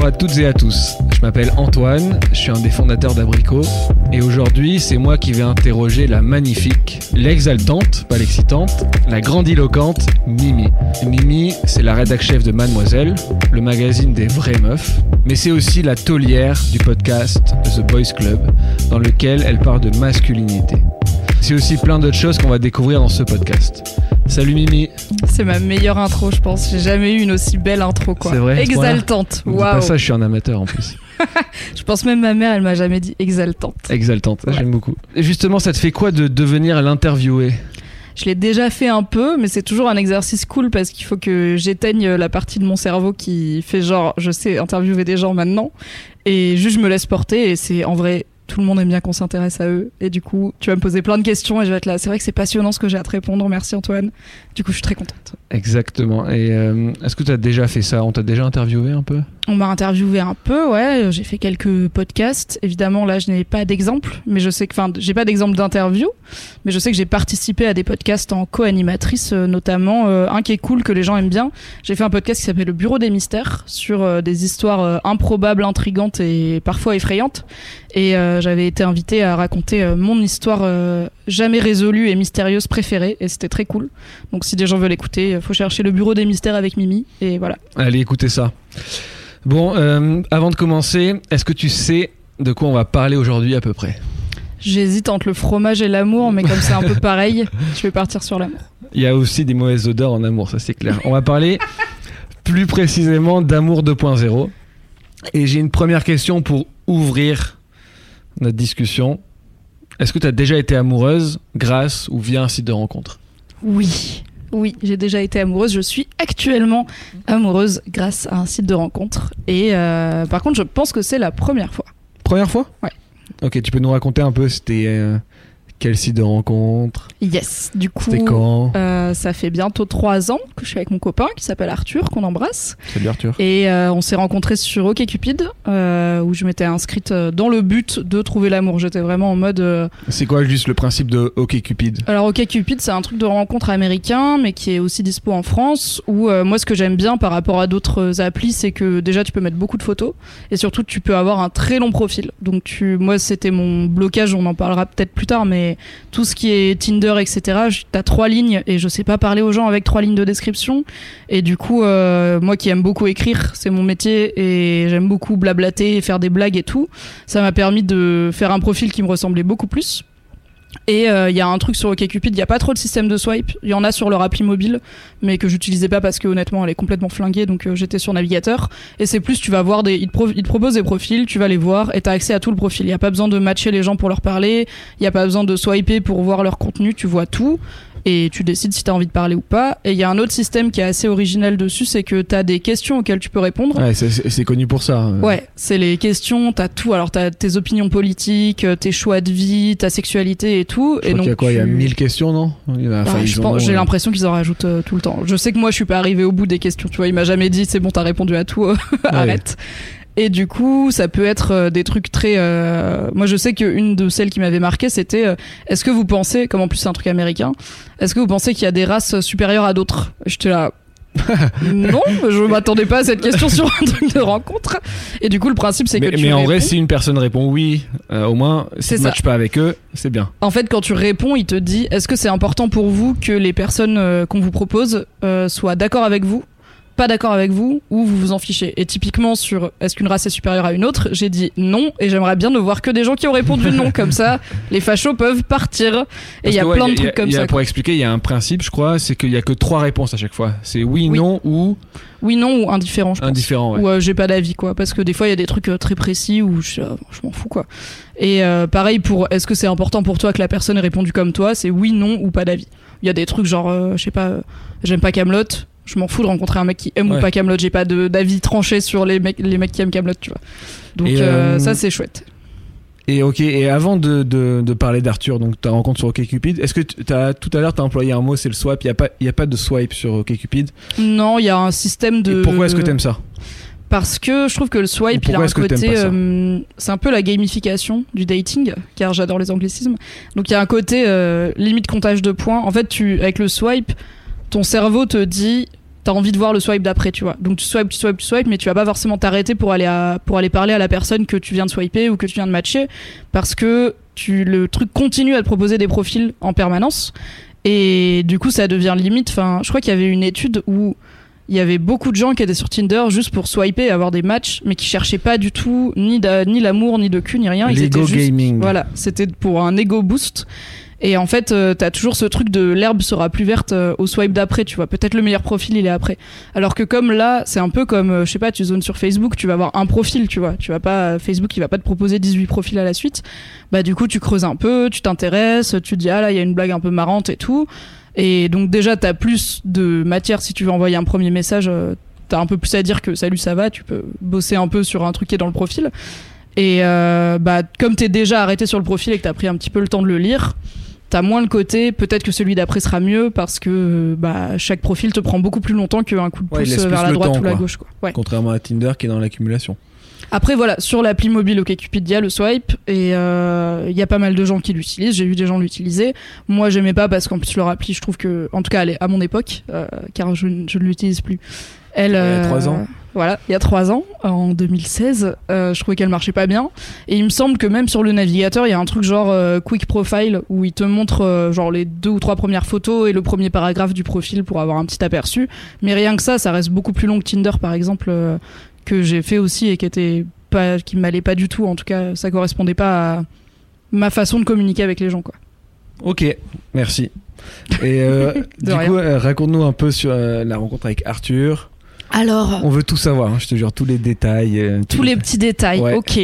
Bonjour à toutes et à tous. Je m'appelle Antoine, je suis un des fondateurs d'Abricot et aujourd'hui c'est moi qui vais interroger la magnifique, l'exaltante, pas l'excitante, la grandiloquente Mimi. Mimi, c'est la rédac chef de Mademoiselle, le magazine des vraies meufs, mais c'est aussi la taulière du podcast The Boys Club dans lequel elle parle de masculinité. C'est aussi plein d'autres choses qu'on va découvrir dans ce podcast. Salut Mimi. C'est ma meilleure intro, je pense. J'ai jamais eu une aussi belle intro, quoi. C'est vrai, Exaltante. Waouh. Pas ça, je suis un amateur en plus. Je pense même ma mère, elle m'a jamais dit exaltante. Exaltante, Ouais. j'aime beaucoup. Et justement, ça te fait quoi de devenir l'interviewé Je l'ai déjà fait un peu, mais c'est toujours un exercice cool parce qu'il faut que j'éteigne la partie de mon cerveau qui fait genre, je sais interviewer des gens maintenant, et juste je me laisse porter. Et c'est en vrai, tout le monde aime bien qu'on s'intéresse à eux. Et du coup, tu vas me poser plein de questions et je vais être là. C'est vrai que c'est passionnant ce que j'ai à te répondre. Merci Antoine. Du coup, je suis très contente. Exactement. Et euh, est-ce que tu as déjà fait ça? On t'a déjà interviewé un peu? On m'a interviewé un peu, ouais. J'ai fait quelques podcasts. Évidemment, là, je n'ai pas d'exemple, mais je sais que, enfin, j'ai pas d'exemple d'interview, mais je sais que j'ai participé à des podcasts en co-animatrice, euh, notamment euh, un qui est cool que les gens aiment bien. J'ai fait un podcast qui s'appelle Le Bureau des Mystères sur euh, des histoires improbables, intrigantes et parfois effrayantes. Et j'avais été invitée à raconter mon histoire jamais résolue et mystérieuse préférée, et c'était très cool. Donc, si des gens veulent écouter, faut chercher Le Bureau des Mystères avec Mimi, et voilà. Allez, écoutez ça. Bon, euh, avant de commencer, est-ce que tu sais de quoi on va parler aujourd'hui à peu près? J'hésite entre le fromage et l'amour, mais comme c'est un peu pareil, je vais partir sur l'amour. Il y a aussi des mauvaises odeurs en amour, ça c'est clair. On va parler plus précisément d'amour 2.0. Et j'ai une première question pour ouvrir notre discussion. Est-ce que tu as déjà été amoureuse grâce ou via un site de rencontre? Oui, oui, j'ai déjà été amoureuse. Je suis actuellement amoureuse grâce à un site de rencontre. Et euh, par contre, je pense que c'est la première fois. Première fois? Ouais. Ok, tu peux nous raconter un peu c'était euh, quel site de rencontre? Yes, du coup, quand? euh, ça fait bientôt trois ans que je suis avec mon copain qui s'appelle Arthur, qu'on embrasse. Salut Arthur. Et euh, on s'est rencontrés sur OkCupid, euh, où je m'étais inscrite euh, dans le but de trouver l'amour. J'étais vraiment en mode... euh, C'est quoi juste le principe de OkCupid Alors OkCupid, c'est un truc de rencontre américain, mais qui est aussi dispo en France. Où euh, moi, ce que j'aime bien par rapport à d'autres applis, c'est que déjà tu peux mettre beaucoup de photos et surtout tu peux avoir un très long profil. Donc tu, moi, c'était mon blocage. On en parlera peut-être plus tard, mais tout ce qui est Tinder, etc. T'as trois lignes et je sais pas parler aux gens avec trois lignes de description. Et du coup, euh, moi qui aime beaucoup écrire, c'est mon métier et j'aime beaucoup blablater et faire des blagues et tout. Ça m'a permis de faire un profil qui me ressemblait beaucoup plus. Et euh, il y a un truc sur OkCupid, il n'y a pas trop de système de swipe. Il y en a sur leur appli mobile, mais que j'utilisais pas parce que honnêtement elle est complètement flinguée, donc euh, j'étais sur navigateur. Et c'est plus, tu vas voir des, ils te, proposent des profils, tu vas les voir et t'as accès à tout le profil. Il n'y a pas besoin de matcher les gens pour leur parler, il n'y a pas besoin de swiper pour voir leur contenu, tu vois tout. Et tu décides si t'as envie de parler ou pas. Et il y a un autre système qui est assez original dessus, c'est que t'as des questions auxquelles tu peux répondre. Ouais, c'est- connu pour ça. euh. Ouais, c'est les questions, t'as tout. Alors t'as tes opinions politiques, euh, tes choix de vie, ta sexualité et tout. Je et crois donc qu'il y a quoi Il y a tu- 1000 questions, non? Il y en a- enfin, Ouais, ils je en pense- ont, J'ai euh, l'impression qu'ils en rajoutent euh, tout le temps. Je sais que moi je suis pas arrivé au bout des questions. Tu vois, il m'a jamais dit c'est bon, t'as répondu à tout, arrête. Et du coup, ça peut être euh, des trucs très. euh, Moi, je sais qu'une de celles qui m'avait marqué, c'était euh, est-ce que vous pensez, comme en plus c'est un truc américain, est-ce que vous pensez qu'il y a des races supérieures à d'autres? J'étais là. non, je m'attendais pas à cette question sur un truc de rencontre. Et du coup, le principe, c'est que Mais, tu mais en vrai, si une personne répond oui, euh, au moins, si tu ne matches pas avec eux, c'est bien. En fait, quand tu réponds, il te dit est-ce que c'est important pour vous que les personnes qu'on vous propose soient d'accord avec vous, pas d'accord avec vous, ou vous vous en fichez Et typiquement, sur est-ce qu'une race est supérieure à une autre, j'ai dit non, et j'aimerais bien ne voir que des gens qui ont répondu non, comme ça, les fachos peuvent partir. Et il y a plein de trucs y a- comme y a- ça. Pour quoi. expliquer, il y a un principe, je crois, c'est qu'il y a que trois réponses à chaque fois. C'est oui, Oui. non ou Oui, non, ou indifférent, je pense. indifférent. Ouais. Ou euh, j'ai pas d'avis, quoi. Parce que des fois, il y a des trucs euh, très précis où je, euh, je m'en fous, quoi. Et pareil pour est-ce que c'est important pour toi que la personne ait répondu comme toi C'est oui, non ou pas d'avis. Il y a des trucs genre, je sais pas, j'aime pas Camelot. Je m'en fous de rencontrer un mec qui aime Ouais. ou pas Camelot. J'ai pas d'avis tranché sur les mecs, les mecs qui aiment Camelot, tu vois. Donc euh, euh, ça, c'est chouette. Et ok, et avant de, de, de parler d'Arthur, donc ta rencontre sur OkCupid, est-ce que as, tout à l'heure tu as employé un mot, c'est le swipe, il n'y a, pas- il y a pas de swipe sur OkCupid. Non, il y a un système de. Et pourquoi est-ce que tu aimes ça? Parce que je trouve que le swipe, il a un côté. euh, c'est un peu la gamification du dating, car j'adore les anglicismes. Donc il y a un côté euh, limite comptage de points. En fait, tu avec le swipe, ton cerveau te dit t'as envie de voir le swipe d'après, tu vois. Donc tu swipes, tu swipes, tu swipes, mais tu vas pas forcément t'arrêter pour aller à, pour aller parler à la personne que tu viens de swiper ou que tu viens de matcher, parce que tu le truc continue à te proposer des profils en permanence. Et du coup, ça devient limite. Enfin, je crois qu'il y avait une étude où il y avait beaucoup de gens qui étaient sur Tinder juste pour swiper et avoir des matchs, mais qui cherchaient pas du tout ni, ni l'amour, ni de cul, ni rien. Ils étaient juste gaming. voilà, c'était pour un ego boost. Et en fait, euh, t'as toujours ce truc de l'herbe sera plus verte euh, au swipe d'après, tu vois. Peut-être le meilleur profil, il est après. Alors que comme là, c'est un peu comme, euh, je sais pas, tu zones sur Facebook, tu vas avoir un profil, tu vois. Tu vas pas, Facebook, il va pas te proposer 18 profils à la suite. Bah, du coup, tu creuses un peu, tu t'intéresses, tu dis, ah là, il y a une blague un peu marrante et tout. Et donc, déjà, t'as plus de matière si tu veux envoyer un premier message. euh, T'as un peu plus à dire que salut, ça va. Tu peux bosser un peu sur un truc qui est dans le profil. Et euh, bah, comme t'es déjà arrêté sur le profil et que t'as pris un petit peu le temps de le lire, t'as moins le côté. Peut-être que celui d'après sera mieux parce que bah, chaque profil te prend beaucoup plus longtemps qu'un coup de pouce vers plus la droite temps, ou la quoi. gauche. Quoi. Ouais. Contrairement à Tinder qui est dans l'accumulation. Après voilà, sur l'appli mobile OkCupid, il y a le swipe et euh, il y a pas mal de gens qui l'utilisent. J'ai vu des gens l'utiliser. Moi, j'aimais pas parce qu'en plus leur appli, je trouve que, en tout cas, elle est à mon époque, euh, car je, ne- je ne l'utilise plus. Elle, euh, trois ans. Voilà, il y a trois ans, en 2016, euh, je trouvais qu'elle marchait pas bien. Et il me semble que même sur le navigateur, il y a un truc genre euh, Quick Profile où il te montre euh, genre les deux ou trois premières photos et le premier paragraphe du profil pour avoir un petit aperçu. Mais rien que ça, ça reste beaucoup plus long que Tinder par exemple, que j'ai fait aussi et qui était pas, qui m'allait pas du tout. En tout cas, ça correspondait pas à ma façon de communiquer avec les gens, quoi. Ok, merci. Et du rien. coup, raconte-nous un peu sur la rencontre avec Arthur. Alors, On veut tout savoir, hein, je te jure, tous les détails. euh, tous les petits détails. Ouais. Ok.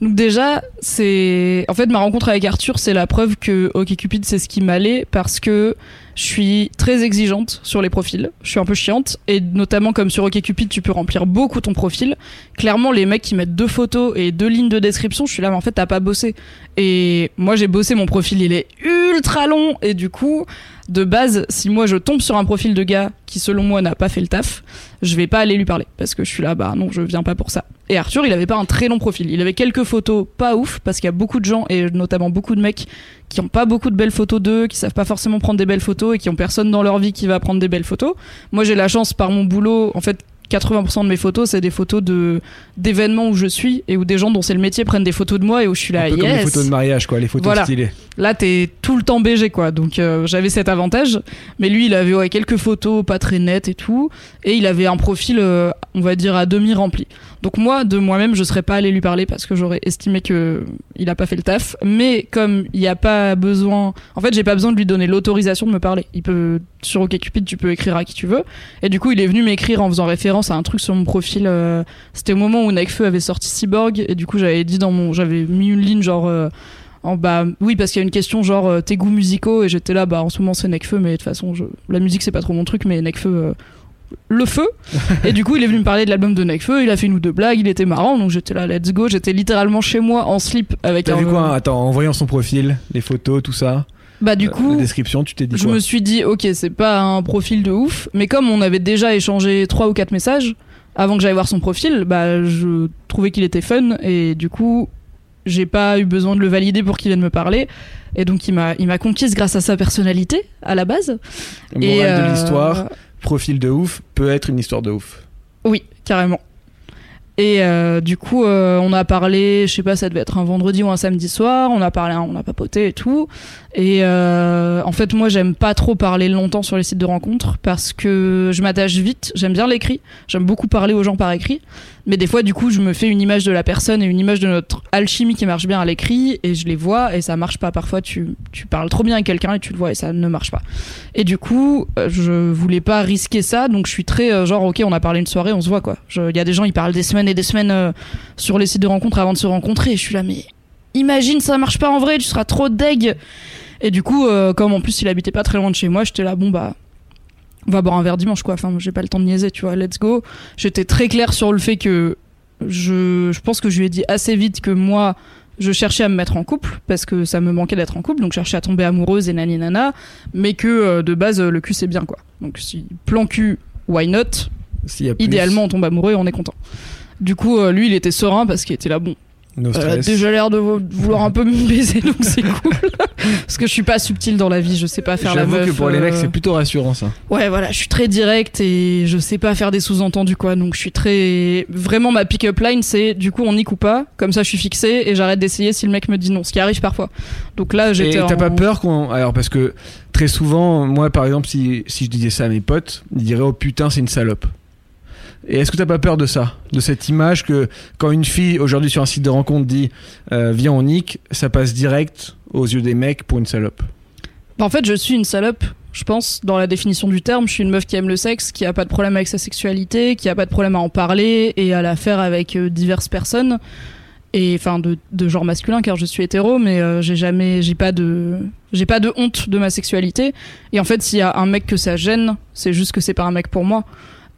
Donc déjà, c'est en fait ma rencontre avec Arthur, c'est la preuve que OkCupid c'est ce qui m'allait parce que je suis très exigeante sur les profils. Je suis un peu chiante et notamment comme sur OkCupid, tu peux remplir beaucoup ton profil. Clairement, les mecs qui mettent deux photos et deux lignes de description, je suis là mais en fait t'as pas bossé. Et moi j'ai bossé mon profil, il est ultra long et du coup, de base, si moi je tombe sur un profil de gars qui selon moi n'a pas fait le taf, je vais pas aller lui parler parce que je suis là bah non, je viens pas pour ça. Et Arthur, il avait pas un très long profil. Il avait quelques photos pas ouf parce qu'il y a beaucoup de gens et notamment beaucoup de mecs qui ont pas beaucoup de belles photos d'eux, qui savent pas forcément prendre des belles photos et qui ont personne dans leur vie qui va prendre des belles photos. Moi, j'ai la chance par mon boulot, en fait, 80% de mes photos, c'est des photos de d'événements où je suis et où des gens dont c'est le métier prennent des photos de moi et où je suis là, un peu comme les photos de mariage, quoi, les photos Voilà. stylées. Là, t'es tout le temps BG, quoi. Donc, euh, j'avais cet avantage. Mais lui, il avait ouais, quelques photos pas très nettes et tout. Et il avait un profil, euh, on va dire, à demi rempli. Donc, moi, de moi-même, je serais pas allé lui parler parce que j'aurais estimé que il a pas fait le taf. Mais comme il n'y a pas besoin. En fait, j'ai pas besoin de lui donner l'autorisation de me parler. Il peut. Sur OkCupid, tu peux écrire à qui tu veux. Et du coup, il est venu m'écrire en faisant référence à un truc sur mon profil. euh, C'était au moment où Nekfeu avait sorti Cyborg. Et du coup, j'avais dit dans mon. J'avais mis une ligne genre. en bas, oui, parce qu'il y a une question genre euh, tes goûts musicaux et j'étais là, bah en ce moment c'est Necfeu, mais de toute façon je... la musique c'est pas trop mon truc, mais Necfeu le feu. et du coup il est venu me parler de l'album de Necfeu, il a fait une ou deux blagues, il était marrant, donc j'étais là, let's go. J'étais littéralement chez moi en slip avec T'as un. vu quoi hein Attends, en voyant son profil, les photos, tout ça, Bah du euh, coup. la description, tu t'es dit Je quoi me suis dit, ok, c'est pas un profil de ouf, mais comme on avait déjà échangé trois ou quatre messages avant que j'aille voir son profil, bah je trouvais qu'il était fun et du coup j'ai pas eu besoin de le valider pour qu'il vienne me parler et donc il m'a il m'a conquise grâce à sa personnalité à la base. Morale et de euh, l'histoire, profil de ouf peut être une histoire de ouf. Oui, carrément. Et euh, du coup, euh, on a parlé, je sais pas, ça devait être un vendredi ou un samedi soir. On a parlé, on a papoté et tout. Et euh, en fait, moi, j'aime pas trop parler longtemps sur les sites de rencontres parce que je m'attache vite. J'aime bien l'écrit. J'aime beaucoup parler aux gens par écrit. Mais des fois, du coup, je me fais une image de la personne et une image de notre alchimie qui marche bien à l'écrit et je les vois et ça marche pas. Parfois, tu, parles trop bien avec quelqu'un et tu le vois et ça ne marche pas. Et du coup, euh, je voulais pas risquer ça, donc je suis très euh, genre, ok, on a parlé une soirée, on se voit quoi. Il y a des gens, ils parlent des semaines et des semaines euh, sur les sites de rencontres avant de se rencontrer. Et je suis là, mais imagine ça marche pas en vrai, tu seras trop deg. Et du coup, comme en plus il habitait pas très loin de chez moi, j'étais là, bon bah. On va boire un verre dimanche quoi. Enfin, j'ai pas le temps de niaiser, tu vois. Let's go. J'étais très clair sur le fait que je, je pense que je lui ai dit assez vite que moi, je cherchais à me mettre en couple parce que ça me manquait d'être en couple, donc je cherchais à tomber amoureuse et nani nana, mais que euh, de base euh, le cul c'est bien quoi. Donc si plan cul, why not? Y a Idéalement on tombe amoureux et on est content. Du coup euh, lui il était serein parce qu'il était là bon. No stress. déjà l'air de vou- de vouloir un peu me baiser donc c'est cool. Parce que je suis pas subtil dans la vie, je sais pas faire la J'avoue meuf. que pour les mecs, euh, c'est plutôt rassurant ça. Ouais, voilà, je suis très direct et je sais pas faire des sous-entendus, quoi. Donc, je suis très. Vraiment, ma pick-up line, c'est du coup, on nique ou pas. Comme ça, je suis fixé et j'arrête d'essayer si le mec me dit non, ce qui arrive parfois. Donc là, Et j'étais. t'as en- pas peur qu'on. Alors, parce que très souvent, moi par exemple, si, si je disais ça à mes potes, ils diraient Oh putain, c'est une salope. Et est-ce que t'as pas peur de ça De cette image que quand une fille aujourd'hui sur un site de rencontre dit euh, Viens, on nique, ça passe direct aux yeux des mecs pour une salope? Bah, En fait, je suis une salope, je pense, dans la définition du terme. Je suis une meuf qui aime le sexe, qui a pas de problème avec sa sexualité, qui a pas de problème à en parler et à la faire avec euh, diverses personnes. Et enfin, de, de genre masculin, car je suis hétéro, mais euh, j'ai jamais, j'ai pas de, j'ai pas de honte de ma sexualité. Et en fait, s'il y a un mec que ça gêne, c'est juste que c'est pas un mec pour moi.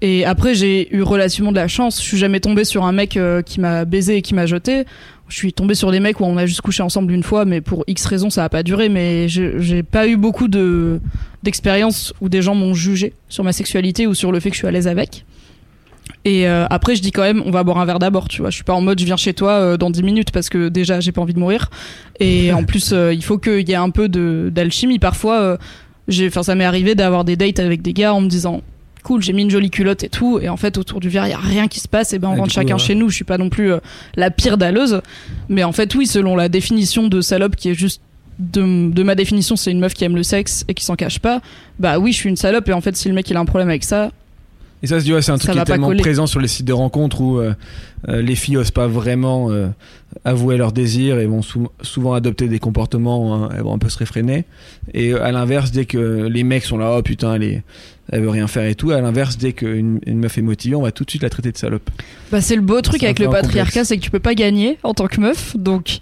Et après, j'ai eu relativement de la chance. Je suis jamais tombée sur un mec euh, qui m'a baisé et qui m'a jeté. Je suis tombée sur des mecs où on a juste couché ensemble une fois, mais pour X raisons, ça a pas duré. Mais je- j'ai pas eu beaucoup de d'expériences où des gens m'ont jugé sur ma sexualité ou sur le fait que je suis à l'aise avec. Et euh, après, je dis quand même, on va boire un verre d'abord, tu vois. Je suis pas en mode, je viens chez toi euh, dans 10 minutes parce que déjà, j'ai pas envie de mourir. Et en plus, euh, il faut qu'il y ait un peu d'alchimie. Parfois, j'ai, enfin, ça m'est arrivé d'avoir des dates avec des gars en me disant, cool, j'ai mis une jolie culotte et tout. Et en fait, autour du verre, il y a rien qui se passe. Et ben, on Et rentre coup, chacun ouais. chez nous. Je suis pas non plus euh, la pire dalleuse. Mais en fait, oui, selon la définition de salope qui est juste de, de ma définition, c'est une meuf qui aime le sexe et qui s'en cache pas. Bah oui, je suis une salope. Et en fait, si le mec il a un problème avec ça, Et ça, se dit, ouais, c'est un truc qui est tellement coller. présent sur les sites de rencontres où euh, euh, les filles osent pas vraiment euh, avouer leurs désirs et vont sou- souvent adopter des comportements, hein, elles vont un peu se réfréner. Et à l'inverse, dès que les mecs sont là, oh putain, elle, est- elle veut rien faire et tout, à l'inverse, dès qu'une une meuf est motivée, on va tout de suite la traiter de salope. Bah, c'est le beau truc C'est avec le patriarcat, c'est que tu peux pas gagner en tant que meuf. Donc,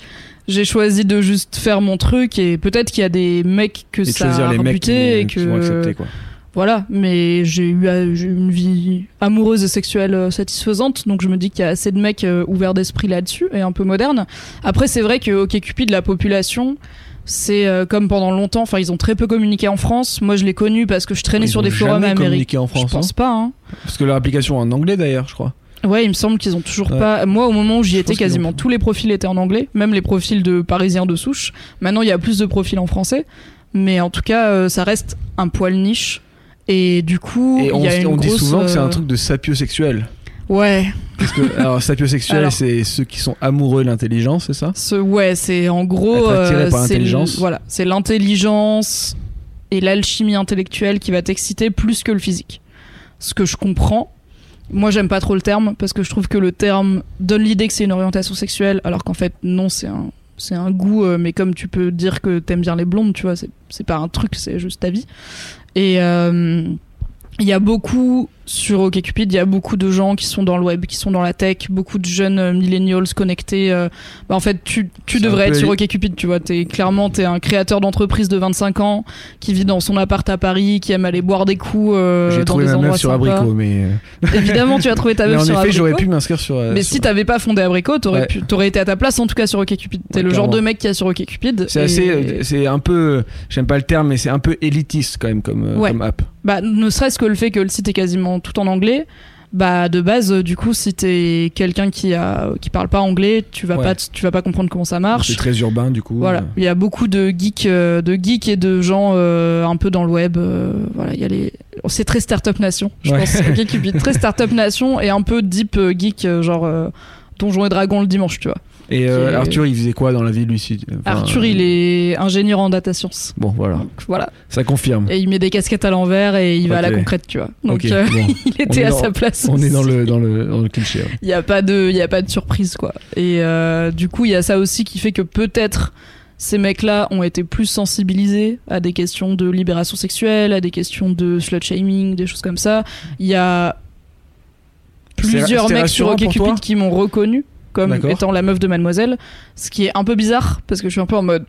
j'ai choisi de juste faire mon truc et peut-être qu'il y a des mecs que et ça a les mecs qui, rebuté et qui vont accepter, que quoi. Voilà. Mais j'ai eu, euh, j'ai eu une vie amoureuse et sexuelle euh, satisfaisante, donc je me dis qu'il y a assez de mecs euh, ouverts d'esprit là-dessus et un peu modernes. Après, c'est vrai que OK Cupid, la population. C'est euh, comme pendant longtemps, enfin ils ont très peu communiqué en France. Moi je l'ai connu parce que je traînais Ils sur ont des forums américains. en France, Je pense pas. Hein. Parce que leur application est en anglais d'ailleurs, je crois. Ouais, il me semble qu'ils ont toujours Ouais. pas. Moi, au moment où j'y étais, quasiment ont- tous les profils étaient en anglais, même les profils de Parisiens de souche. Maintenant, il y a plus de profils en français, mais en tout cas, euh, ça reste un poil niche. Et du coup, Et on, y a une on dit souvent que c'est un euh, truc de sapiosexuel. Ouais, Parce que, alors, sapiosexuel, c'est ceux qui sont amoureux de l'intelligence, c'est ça ce, ouais, c'est en gros, euh, c'est. Voilà, c'est l'intelligence et l'alchimie intellectuelle qui va t'exciter plus que le physique. Ce que je comprends. Moi, j'aime pas trop le terme parce que je trouve que le terme donne l'idée que c'est une orientation sexuelle, alors qu'en fait, non, c'est un, c'est un goût. euh, mais comme tu peux dire que t'aimes bien les blondes, tu vois, c'est pas un truc, c'est juste ta vie. Et euh, il y a beaucoup sur OkCupid, il y a beaucoup de gens qui sont dans le web, qui sont dans la tech, beaucoup de jeunes euh, millennials connectés. euh, bah, en fait, tu, tu devrais être sur OkCupid, tu vois. T'es, clairement, t'es un créateur d'entreprise de 25 ans qui vit dans son appart à Paris, qui aime aller boire des coups euh, J'ai trouvé des ma meuf sur sympas. Abricot, mais, euh, Évidemment, tu as trouvé ta meuf en sur effet, j'aurais Abricot. pu m'inscrire sur. Mais sur- si t'avais pas fondé Abricot, t'aurais, Ouais. t'aurais été à ta place en tout cas sur OkCupid. T'es Ouais, le genre de mec qui a sur OkCupid. C'est et- assez, c'est un peu, j'aime pas le terme, mais c'est un peu élitiste quand même comme, Ouais. comme app. Bah, ne serait-ce que le fait que le site est quasiment tout en anglais. Bah, de base, euh, du coup, si t'es quelqu'un qui a, qui parle pas anglais, tu vas Ouais. pas, tu vas pas comprendre comment ça marche. C'est très urbain du coup. Voilà, il y a beaucoup de geeks, euh, de geeks et de gens euh, un peu dans le web. euh, voilà, il y a les, c'est très startup nation, je Ouais. pense. Ok, Cupid, très startup nation et un peu deep geek, genre euh, Donjons et Dragons le dimanche, tu vois. Et euh, Arthur, il faisait quoi dans la vie lui enfin, Arthur, euh, il est ingénieur en data science. Bon, voilà, Donc voilà, ça confirme. et il met des casquettes à l'envers et il va à la concrète, tu vois. Donc euh, bon. il était à dans- sa place. On est dans le, dans le, dans le cliché. Il n'y a pas de, il y a pas de surprise quoi. Et euh, du coup, il y a ça aussi qui fait que peut-être ces mecs-là ont été plus sensibilisés à des questions de libération sexuelle, à des questions de slut shaming, des choses comme ça. Il y a plusieurs mecs sur OkCupid qui m'ont reconnu comme étant la meuf de Mademoiselle, ce qui est un peu bizarre parce que je suis un peu en mode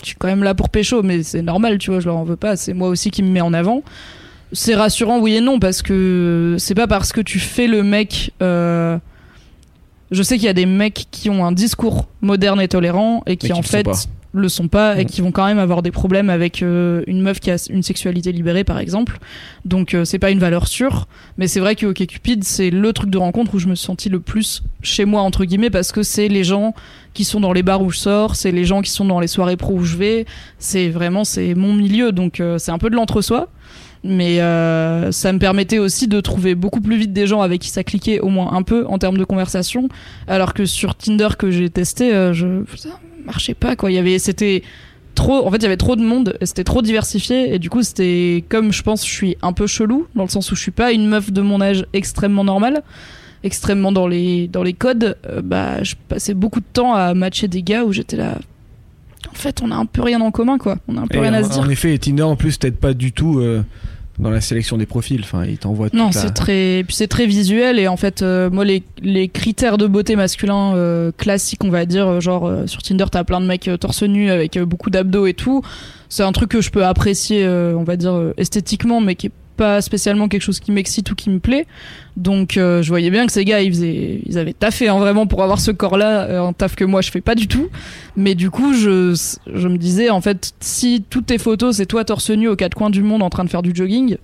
je suis quand même là pour pécho mais c'est normal, tu vois, je leur en veux pas, c'est moi aussi qui me mets en avant. C'est rassurant oui et non parce que c'est pas parce que tu fais le mec euh, je sais qu'il y a des mecs qui ont un discours moderne et tolérant et qui qui en fait. Le sont pas et Mm. qui vont quand même avoir des problèmes avec euh, une meuf qui a une sexualité libérée par exemple. Donc euh, c'est pas une valeur sûre, mais c'est vrai que OkCupid c'est le truc de rencontre où je me suis sentie le plus chez moi entre guillemets parce que c'est les gens qui sont dans les bars où je sors, c'est les gens qui sont dans les soirées pro où je vais, c'est vraiment c'est mon milieu donc euh, c'est un peu de l'entre-soi. Mais euh, ça me permettait aussi de trouver beaucoup plus vite des gens avec qui ça cliquait au moins un peu en termes de conversation, alors que sur Tinder que j'ai testé, euh, je marchait pas quoi. Il y avait c'était trop en fait il y avait trop de monde c'était trop diversifié et du coup c'était comme je pense je suis un peu chelou dans le sens où je suis pas une meuf de mon âge extrêmement normale extrêmement dans les dans les codes euh, bah je passais beaucoup de temps à matcher des gars où j'étais là en fait on a un peu rien en commun quoi on a un peu Et rien à se dire en effet, Tinder en plus t'aide pas du tout euh, dans la sélection des profils. Enfin, il t'envoie Non, la- c'est très, puis c'est très visuel et en fait, euh, moi les, les critères de beauté masculin euh, classiques, on va dire, euh, genre euh, sur Tinder, t'as plein de mecs euh, torse nu avec beaucoup d'abdos et tout. C'est un truc que je peux apprécier, euh, on va dire euh, esthétiquement, mais qui est pas spécialement quelque chose qui m'excite ou qui me plaît. Donc, euh, je voyais bien que ces gars, ils faisaient, ils avaient taffé hein, vraiment pour avoir ce corps-là, euh, un taf que moi je fais pas du tout. Mais du coup, je, je me disais, en fait, si toutes tes photos, c'est toi torse nu aux quatre coins du monde en train de faire du jogging,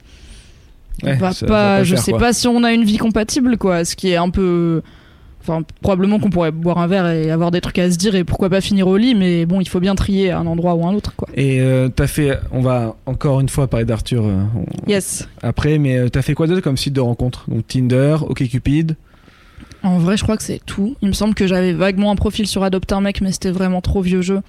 Ouais, ça pas, va pas je faire, sais quoi. pas si on a une vie compatible, quoi. Ce qui est un peu. Enfin, probablement qu'on pourrait boire un verre et avoir des trucs à se dire et pourquoi pas finir au lit, mais bon, il faut bien trier à un endroit ou un autre, quoi. Et euh, t'as fait, on va encore une fois parler d'Arthur euh, Yes. après, mais euh, t'as fait quoi d'autre comme site de rencontre? Donc Tinder, OkCupid? En vrai, je crois que c'est tout. Il me semble que j'avais vaguement un profil sur Adopt un mec, mais c'était vraiment trop vieux jeu.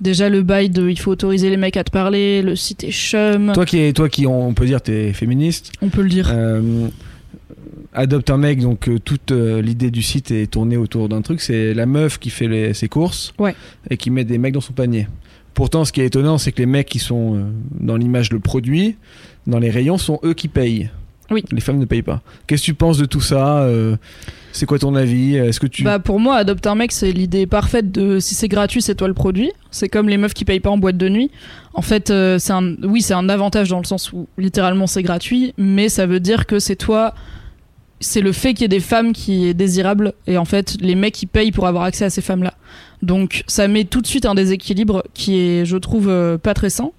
Déjà, le bail de il faut autoriser les mecs à te parler, le site est chum. Toi qui, toi qui, on peut dire, t'es féministe. On peut le dire. Euh, adopte un mec, donc euh, toute euh, l'idée du site est tournée autour d'un truc, c'est la meuf qui fait les- ses courses Ouais. et qui met des mecs dans son panier. Pourtant, ce qui est étonnant, c'est que les mecs qui sont euh, dans l'image le produit, dans les rayons, sont eux qui payent. Oui. Les femmes ne payent pas. Qu'est-ce que tu penses de tout ça C'est quoi ton avis Est-ce que tu Bah pour moi, adopte un mec, c'est l'idée parfaite de si c'est gratuit, c'est toi le produit. C'est comme les meufs qui payent pas en boîte de nuit. En fait, c'est un, oui, c'est un avantage dans le sens où littéralement c'est gratuit, mais ça veut dire que c'est toi. C'est le fait qu'il y ait des femmes qui est désirable et en fait les mecs qui payent pour avoir accès à ces femmes-là. Donc ça met tout de suite un déséquilibre qui est, je trouve, euh, pas très sain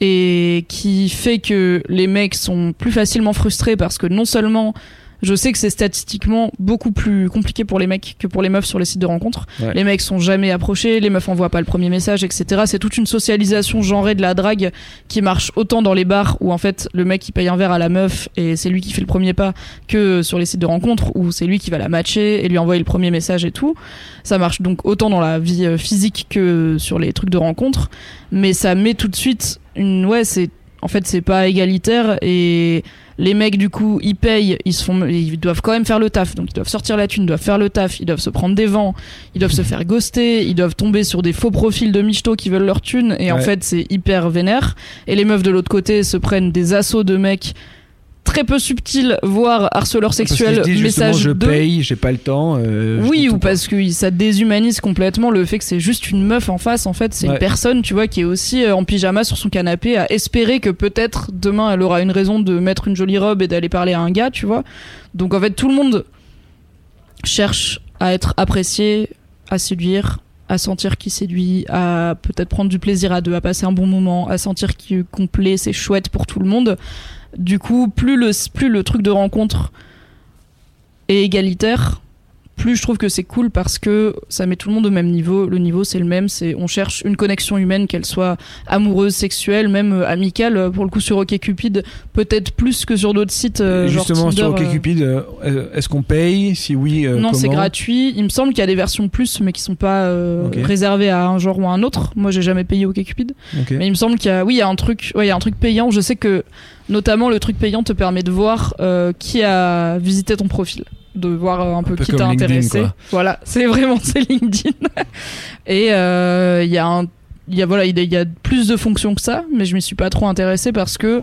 et qui fait que les mecs sont plus facilement frustrés parce que non seulement je sais que c'est statistiquement beaucoup plus compliqué pour les mecs que pour les meufs sur les sites de rencontres. Ouais. Les mecs sont jamais approchés, les meufs envoient pas le premier message, etc. C'est toute une socialisation genrée de la drague qui marche autant dans les bars où en fait le mec il paye un verre à la meuf et c'est lui qui fait le premier pas que sur les sites de rencontres où c'est lui qui va la matcher et lui envoyer le premier message et tout. Ça marche donc autant dans la vie euh, physique que sur les trucs de rencontres, mais ça met tout de suite une ouais c'est en fait c'est pas égalitaire et les mecs du coup ils payent ils se font ils doivent quand même faire le taf. Donc ils doivent sortir la thune ils doivent faire le taf ils doivent se prendre des vents ils doivent se faire ghoster ils doivent tomber sur des faux profils de michto qui veulent leur thune. Et en fait c'est hyper vénère. Et les meufs de l'autre côté se prennent des assauts de mecs très peu subtils voire harceleurs Parce que je dis message je de paye, j'ai pas le temps. euh, oui, ou pas. parce que ça déshumanise complètement le fait que c'est juste une meuf en face. En fait, c'est Ouais. une personne, tu vois, qui est aussi euh, en pyjama sur son canapé à espérer que peut-être demain elle aura une raison de mettre une jolie robe et d'aller parler à un gars, tu vois. Donc en fait, tout le monde cherche à être apprécié, à séduire, à sentir qu'il séduit, à peut-être prendre du plaisir à deux, à passer un bon moment, à sentir qu'il est complet, c'est chouette pour tout le monde. Du coup, plus le, plus le truc de rencontre est égalitaire, plus je trouve que c'est cool parce que ça met tout le monde au même niveau. Le niveau c'est le même, c'est on cherche une connexion humaine, qu'elle soit amoureuse, sexuelle, même euh, amicale. Pour le coup sur OkCupid, peut-être plus que sur d'autres sites. euh, genre Justement, sur Tinder, euh, OkCupid, euh, est-ce qu'on paye? Si oui, non, c'est gratuit. Il me semble qu'il y a des versions plus, mais qui sont pas réservées à un genre ou à un autre. Moi, j'ai jamais payé OkCupid. Ok. Mais il me semble qu'il y a, oui, il y a un truc, ouais, il y a un truc payant. Je sais que, notamment, le truc payant te permet de voir euh, qui a visité ton profil, de voir euh, un peu peu qui t'a intéressé. quoi. Voilà, c'est vraiment c'est LinkedIn. Et euh, il y a un, il y a voilà, il y a- il y a plus de fonctions que ça, mais je m'y suis pas trop intéressée parce que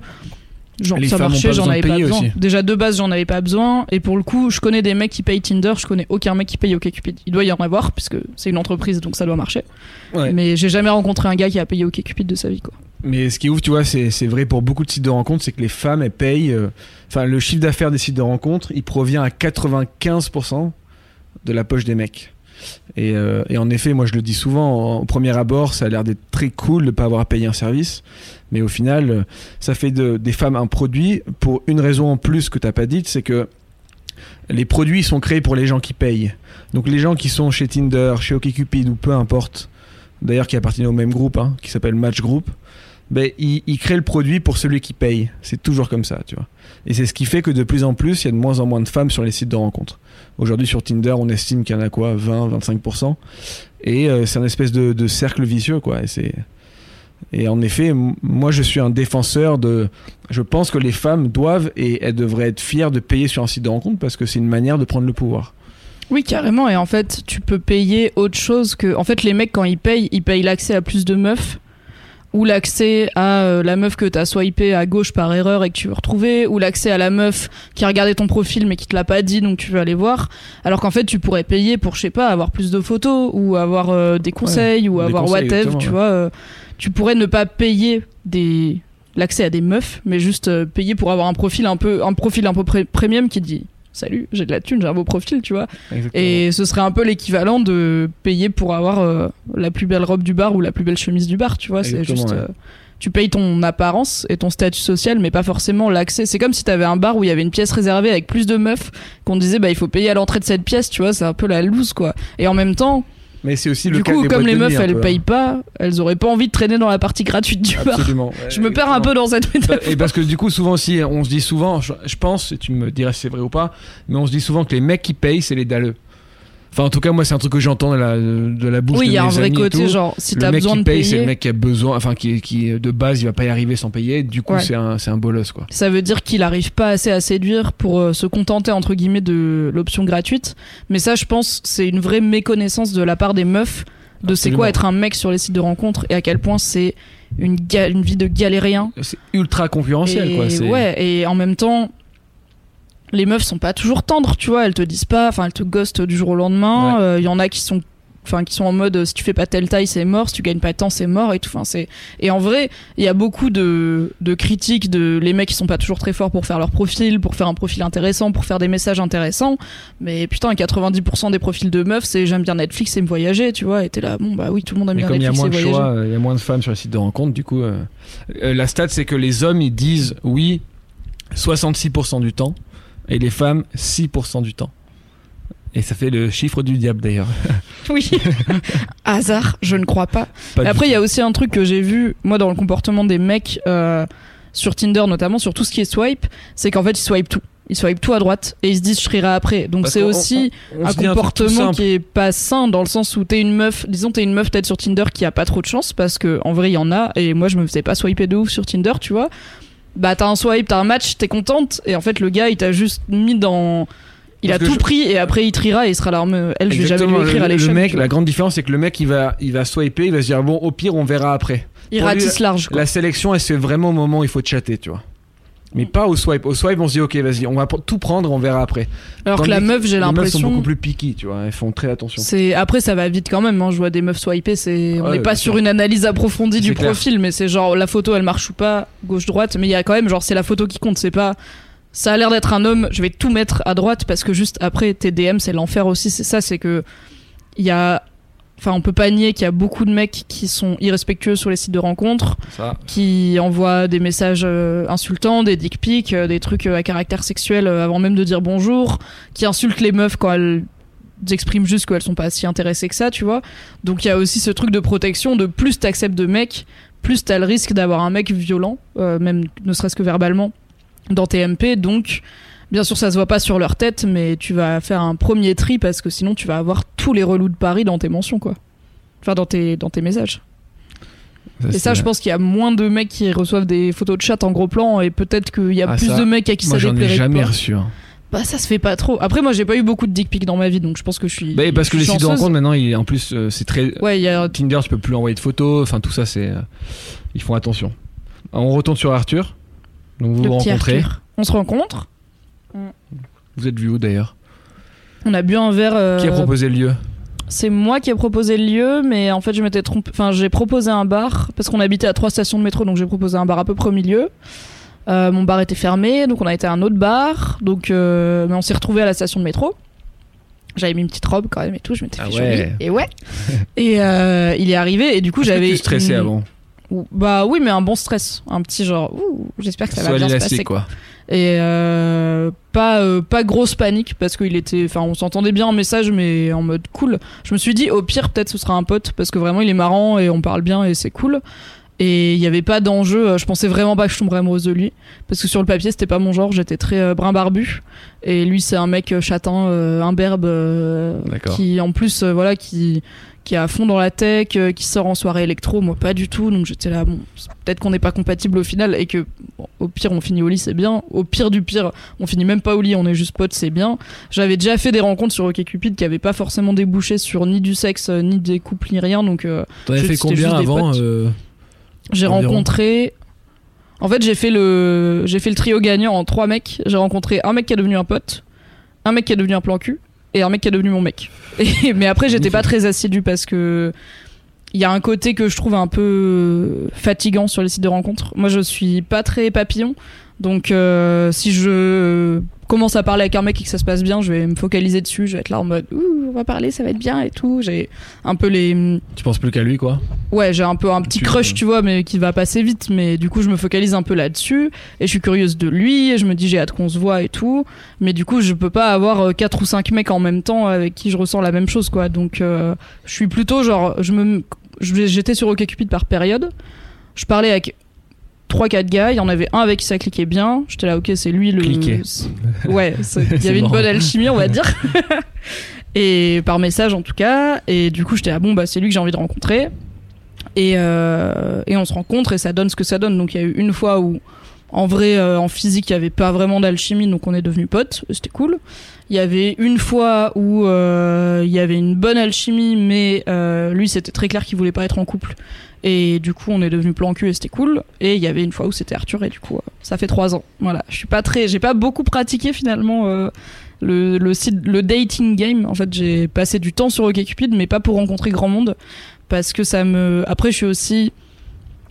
genre Les ça marchait, j'en avais pas besoin. aussi. Déjà de base, j'en avais pas besoin. Et pour le coup, je connais des mecs qui payent Tinder, je connais aucun mec qui paye OkCupid. Il doit y en avoir puisque c'est une entreprise, donc ça doit marcher. Ouais. Mais j'ai jamais rencontré un gars qui a payé OkCupid de sa vie, quoi. Mais ce qui est ouf, tu vois, c'est vrai pour beaucoup de sites de rencontres, c'est que les femmes, elles payent. euh, Enfin, le chiffre d'affaires des sites de rencontres, il provient à 95% de la poche des mecs. Et, euh, et en effet, moi je le dis souvent, au premier abord, ça a l'air d'être très cool de pas avoir à payer un service. Mais au final, euh, ça fait de, des femmes un produit pour une raison en plus que t'as pas dite, c'est que les produits sont créés pour les gens qui payent. Donc les gens qui sont chez Tinder, chez OkCupid ou peu importe, d'ailleurs qui appartiennent au même groupe, hein, qui s'appelle Match Group, ben, ils créent le produit pour celui qui paye. C'est toujours comme ça, tu vois. Et c'est ce qui fait que de plus en plus, il y a de moins en moins de femmes sur les sites de rencontres. Aujourd'hui, sur Tinder, on estime qu'il y en a quoi 20, 25%. Et euh, c'est un espèce de, de cercle vicieux, quoi. Et. Et en effet, moi je suis un défenseur de. Je pense que les femmes doivent et elles devraient être fières de payer sur un site de rencontre parce que c'est une manière de prendre le pouvoir. Oui, carrément. Et en fait, tu peux payer autre chose que. En fait, les mecs, quand ils payent, ils payent l'accès à plus de meufs. Ou l'accès à euh, la meuf que t'as swipé à gauche par erreur et que tu veux retrouver. Ou l'accès à la meuf qui a regardé ton profil mais qui te l'a pas dit donc tu veux aller voir. Alors qu'en fait, tu pourrais payer pour, je sais pas, avoir plus de photos ou avoir euh, des conseils ou des avoir conseils, whatever, tu ouais. vois. euh, tu pourrais ne pas payer des l'accès à des meufs, mais juste euh, payer pour avoir un profil un peu un profil un peu premium qui dit salut, j'ai de la thune, j'ai un beau profil, tu vois. Et ce serait un peu l'équivalent de payer pour avoir euh, la plus belle robe du bar ou la plus belle chemise du bar, tu vois. C'est juste. ouais. euh, tu payes ton apparence et ton statut social, mais pas forcément l'accès. C'est comme si t'avais un bar où il y avait une pièce réservée avec plus de meufs, qu'on disait bah il faut payer à l'entrée de cette pièce, tu vois. C'est un peu la loose quoi. Et en même temps, Mais c'est aussi le du cas coup, des comme les meufs elles payent pas, elles auraient pas envie de traîner dans la partie gratuite du bar. Absolument. Je me perds un peu dans cette métaphore. Et parce que du coup, souvent aussi, on se dit souvent, je, je pense, et tu me dirais si c'est vrai ou pas, mais on se dit souvent que les mecs qui payent, c'est les dalleux. Enfin, en tout cas, moi, c'est un truc que j'entends de la, de la bouche Oui, de il y a mes un vrai amis côté genre si le t'as mec besoin qui de paye, c'est le payer. mec qui a besoin, enfin, qui, qui de base, il va pas y arriver sans payer. Du coup, Ouais. c'est un, un bolos, quoi. Ça veut dire qu'il arrive pas assez à séduire pour euh, se contenter entre guillemets de l'option gratuite. Mais ça, je pense, c'est une vraie méconnaissance de la part des meufs de c'est quoi être un mec sur les sites de rencontres et à quel point c'est une, vie de galérien. C'est ultra concurrentiel, et, quoi. ouais, et en même temps, les meufs sont pas toujours tendres, tu vois. Elles te disent pas, enfin, elles te ghostent du jour au lendemain. Euh, Il y en a qui sont enfin qui sont en mode euh, si tu fais pas telle taille c'est mort si tu gagnes pas tant c'est mort et tout enfin c'est et en vrai il y a beaucoup de, de critiques de les mecs qui sont pas toujours très forts pour faire leur profil pour faire un profil intéressant pour faire des messages intéressants mais putain 90% des profils de meufs c'est j'aime bien Netflix et me voyager tu vois et t'es là bon bah oui tout le monde aime Mais bien comme il y a Netflix moins et de voyager choix, euh, il y a moins de femmes sur les sites de rencontres, du coup, euh, euh, la stat c'est que les hommes ils disent oui 66% du temps et les femmes 6% du temps. Et ça fait le chiffre du diable d'ailleurs. oui hasard je ne crois pas après, il y a aussi un truc que j'ai vu, moi, dans le comportement des mecs euh, sur Tinder, notamment sur tout ce qui est swipe, c'est qu'en fait, ils swipent tout. Ils swipent tout à droite et ils se disent je rierai après. Donc c'est aussi on un comportement qui est pas sain dans le sens où t'es une meuf, disons t'es une meuf peut-être sur Tinder qui a pas trop de chance parce que en vrai il y en a et moi je me faisais pas swiper de ouf sur Tinder, tu vois. Bah t'as un swipe, t'as un match, t'es contente et en fait le gars il t'a juste mis dans il Parce a tout je- pris et après il triera et il sera là me- elle je vais jamais lui écrire le, à le l'échelle. mec, tu vois. la grande différence, c'est que le mec, il va, il va swiper, il va se dire bon, au pire, on verra après. il pour lui, ratisse large quoi. La sélection, elle se fait vraiment au moment où il faut chatter, tu vois. Mais pas au swipe. Au swipe, on se dit ok, vas-y, on va tout prendre, on verra après. Alors que la meuf, j'ai Les meufs sont l'impression beaucoup plus picky, tu vois. Elles font très attention. C'est après ça va vite quand même. Hein. Je vois des meufs swiper, c'est on Ouais, n'est pas sur une analyse approfondie du clair. profil, mais c'est genre la photo elle marche ou pas, gauche droite. Mais il y a quand même genre c'est la photo qui compte. C'est pas ça a l'air d'être un homme. Je vais tout mettre à droite parce que juste après tes DM c'est l'enfer aussi. C'est ça, c'est que il y a Enfin, on peut pas nier qu'il y a beaucoup de mecs qui sont irrespectueux sur les sites de rencontres, Ça. qui envoient des messages euh, insultants, des dick pics, euh, des trucs euh, à caractère sexuel avant même de dire bonjour, qui insultent les meufs quand elles expriment juste qu'elles sont pas si intéressées que ça, tu vois. Donc il y a aussi ce truc de protection de plus t'acceptes de mecs, plus t'as le risque d'avoir un mec violent, même ne serait-ce que verbalement, dans tes MP. Donc bien sûr ça se voit pas sur leur tête, mais tu vas faire un premier tri parce que sinon tu vas avoir tous les relous de Paris dans tes mentions, quoi. Enfin dans tes, dans tes messages. Et ça, je pense qu'il y a moins de mecs qui reçoivent des photos de chat en gros plan et peut-être qu'il y a Ah, plus ça, de mecs à qui Moi, ça j'en ai déplairait jamais reçu. hein. Bah ça se fait pas trop. Après moi j'ai pas eu beaucoup de dick pics dans ma vie donc je pense que je suis. Bah, parce que les sites de chanceuse. rencontre maintenant, il, en plus, euh, c'est très. Ouais, il y a. Tinder, tu peux plus envoyer de photos. Enfin, tout ça, c'est. euh, Ils font attention. On retourne sur Arthur. Donc, vous le vous rencontrez. Arthur. On se rencontre. Vous êtes vu où d'ailleurs On a bu un verre. euh, Qui a proposé le lieu C'est moi qui ai proposé le lieu, mais en fait je m'étais trompé. Enfin j'ai proposé un bar parce qu'on habitait à trois stations de métro, donc j'ai proposé un bar à peu près au milieu. Euh, mon bar était fermé, donc on a été à un autre bar. Donc, euh, mais on s'est retrouvé à la station de métro. J'avais mis une petite robe quand même et tout, je m'étais Ah fait ouais. jolie. Et ouais. et euh, il est arrivé et du coup j'avais. tu stressais une- avant Bah oui, mais un bon stress. Un petit genre, ouh, j'espère que ça va bien se passer. quoi. Et euh, pas, euh, pas grosse panique parce qu'il était. Enfin, on s'entendait bien en message, mais en mode cool. Je me suis dit, au pire, peut-être ce sera un pote parce que vraiment il est marrant et on parle bien et c'est cool. Et il n'y avait pas d'enjeu. euh, Je pensais vraiment pas que je tomberais amoureuse de lui. Parce que sur le papier, c'était pas mon genre. J'étais très euh, brun barbu. Et lui, c'est un mec euh, châtain, euh, imberbe. euh, qui, en plus, voilà, qui, qui est à fond dans la tech, euh, qui sort en soirée électro. Moi, pas du tout. Donc j'étais là, bon, peut-être qu'on n'est pas compatible au final. Et que, bon, au pire, on finit au lit, c'est bien. Au pire du pire, on finit même pas au lit, on est juste potes, c'est bien. J'avais déjà fait des rencontres sur OkCupid qui avaient pas forcément débouché sur ni du sexe, euh, ni des couples, ni rien. Donc. euh, T'en avais Je- fait combien avant euh, J'ai rencontré. En fait, j'ai fait le j'ai fait le trio gagnant en trois mecs. J'ai rencontré un mec qui est devenu un pote, un mec qui est devenu un plan cul et un mec qui est devenu mon mec. Mais après, j'étais pas très assidu parce que il y a un côté que je trouve un peu fatigant sur les sites de rencontres. Moi, je suis pas très papillon, donc euh, si je commence à parler avec un mec et que ça se passe bien, je vais me focaliser dessus. Je vais être là en mode ouh, on va parler, ça va être bien et tout. J'ai un peu les Tu penses plus qu'à lui quoi Ouais, j'ai un peu un petit Tu- crush, tu vois, mais qui va passer vite. Mais du coup, je me focalise un peu là-dessus. Et je suis curieuse de lui. Et je me dis, j'ai hâte qu'on se voit et tout. Mais du coup, je peux pas avoir euh, quatre ou cinq mecs en même temps avec qui je ressens la même chose, quoi. Donc, euh, je suis plutôt genre, je me, j'étais sur OkCupid par période. Je parlais avec trois quatre gars. Il y en avait un avec qui ça cliquait bien. J'étais là, ok, c'est lui le. Cliquait. Ouais, il y avait une bonne alchimie, on va dire. et par message en tout cas. Et du coup, j'étais ah bon bah c'est lui que j'ai envie de rencontrer. Et, euh, et on se rencontre et ça donne ce que ça donne. Donc il y a eu une fois où en vrai euh, en physique il y avait pas vraiment d'alchimie donc on est devenus potes. C'était cool. Il y avait une fois où euh, il y avait une bonne alchimie mais lui c'était très clair qu'il voulait pas être en couple. Et du coup, on est devenu plan cul et c'était cool. Et il y avait une fois où c'était Arthur et du coup, euh, ça fait trois ans. Voilà, je suis pas très, j'ai pas beaucoup pratiqué finalement euh, le, dating game. En fait, j'ai passé du temps sur OkCupid, mais pas pour rencontrer grand monde, parce que ça me. Après, je suis aussi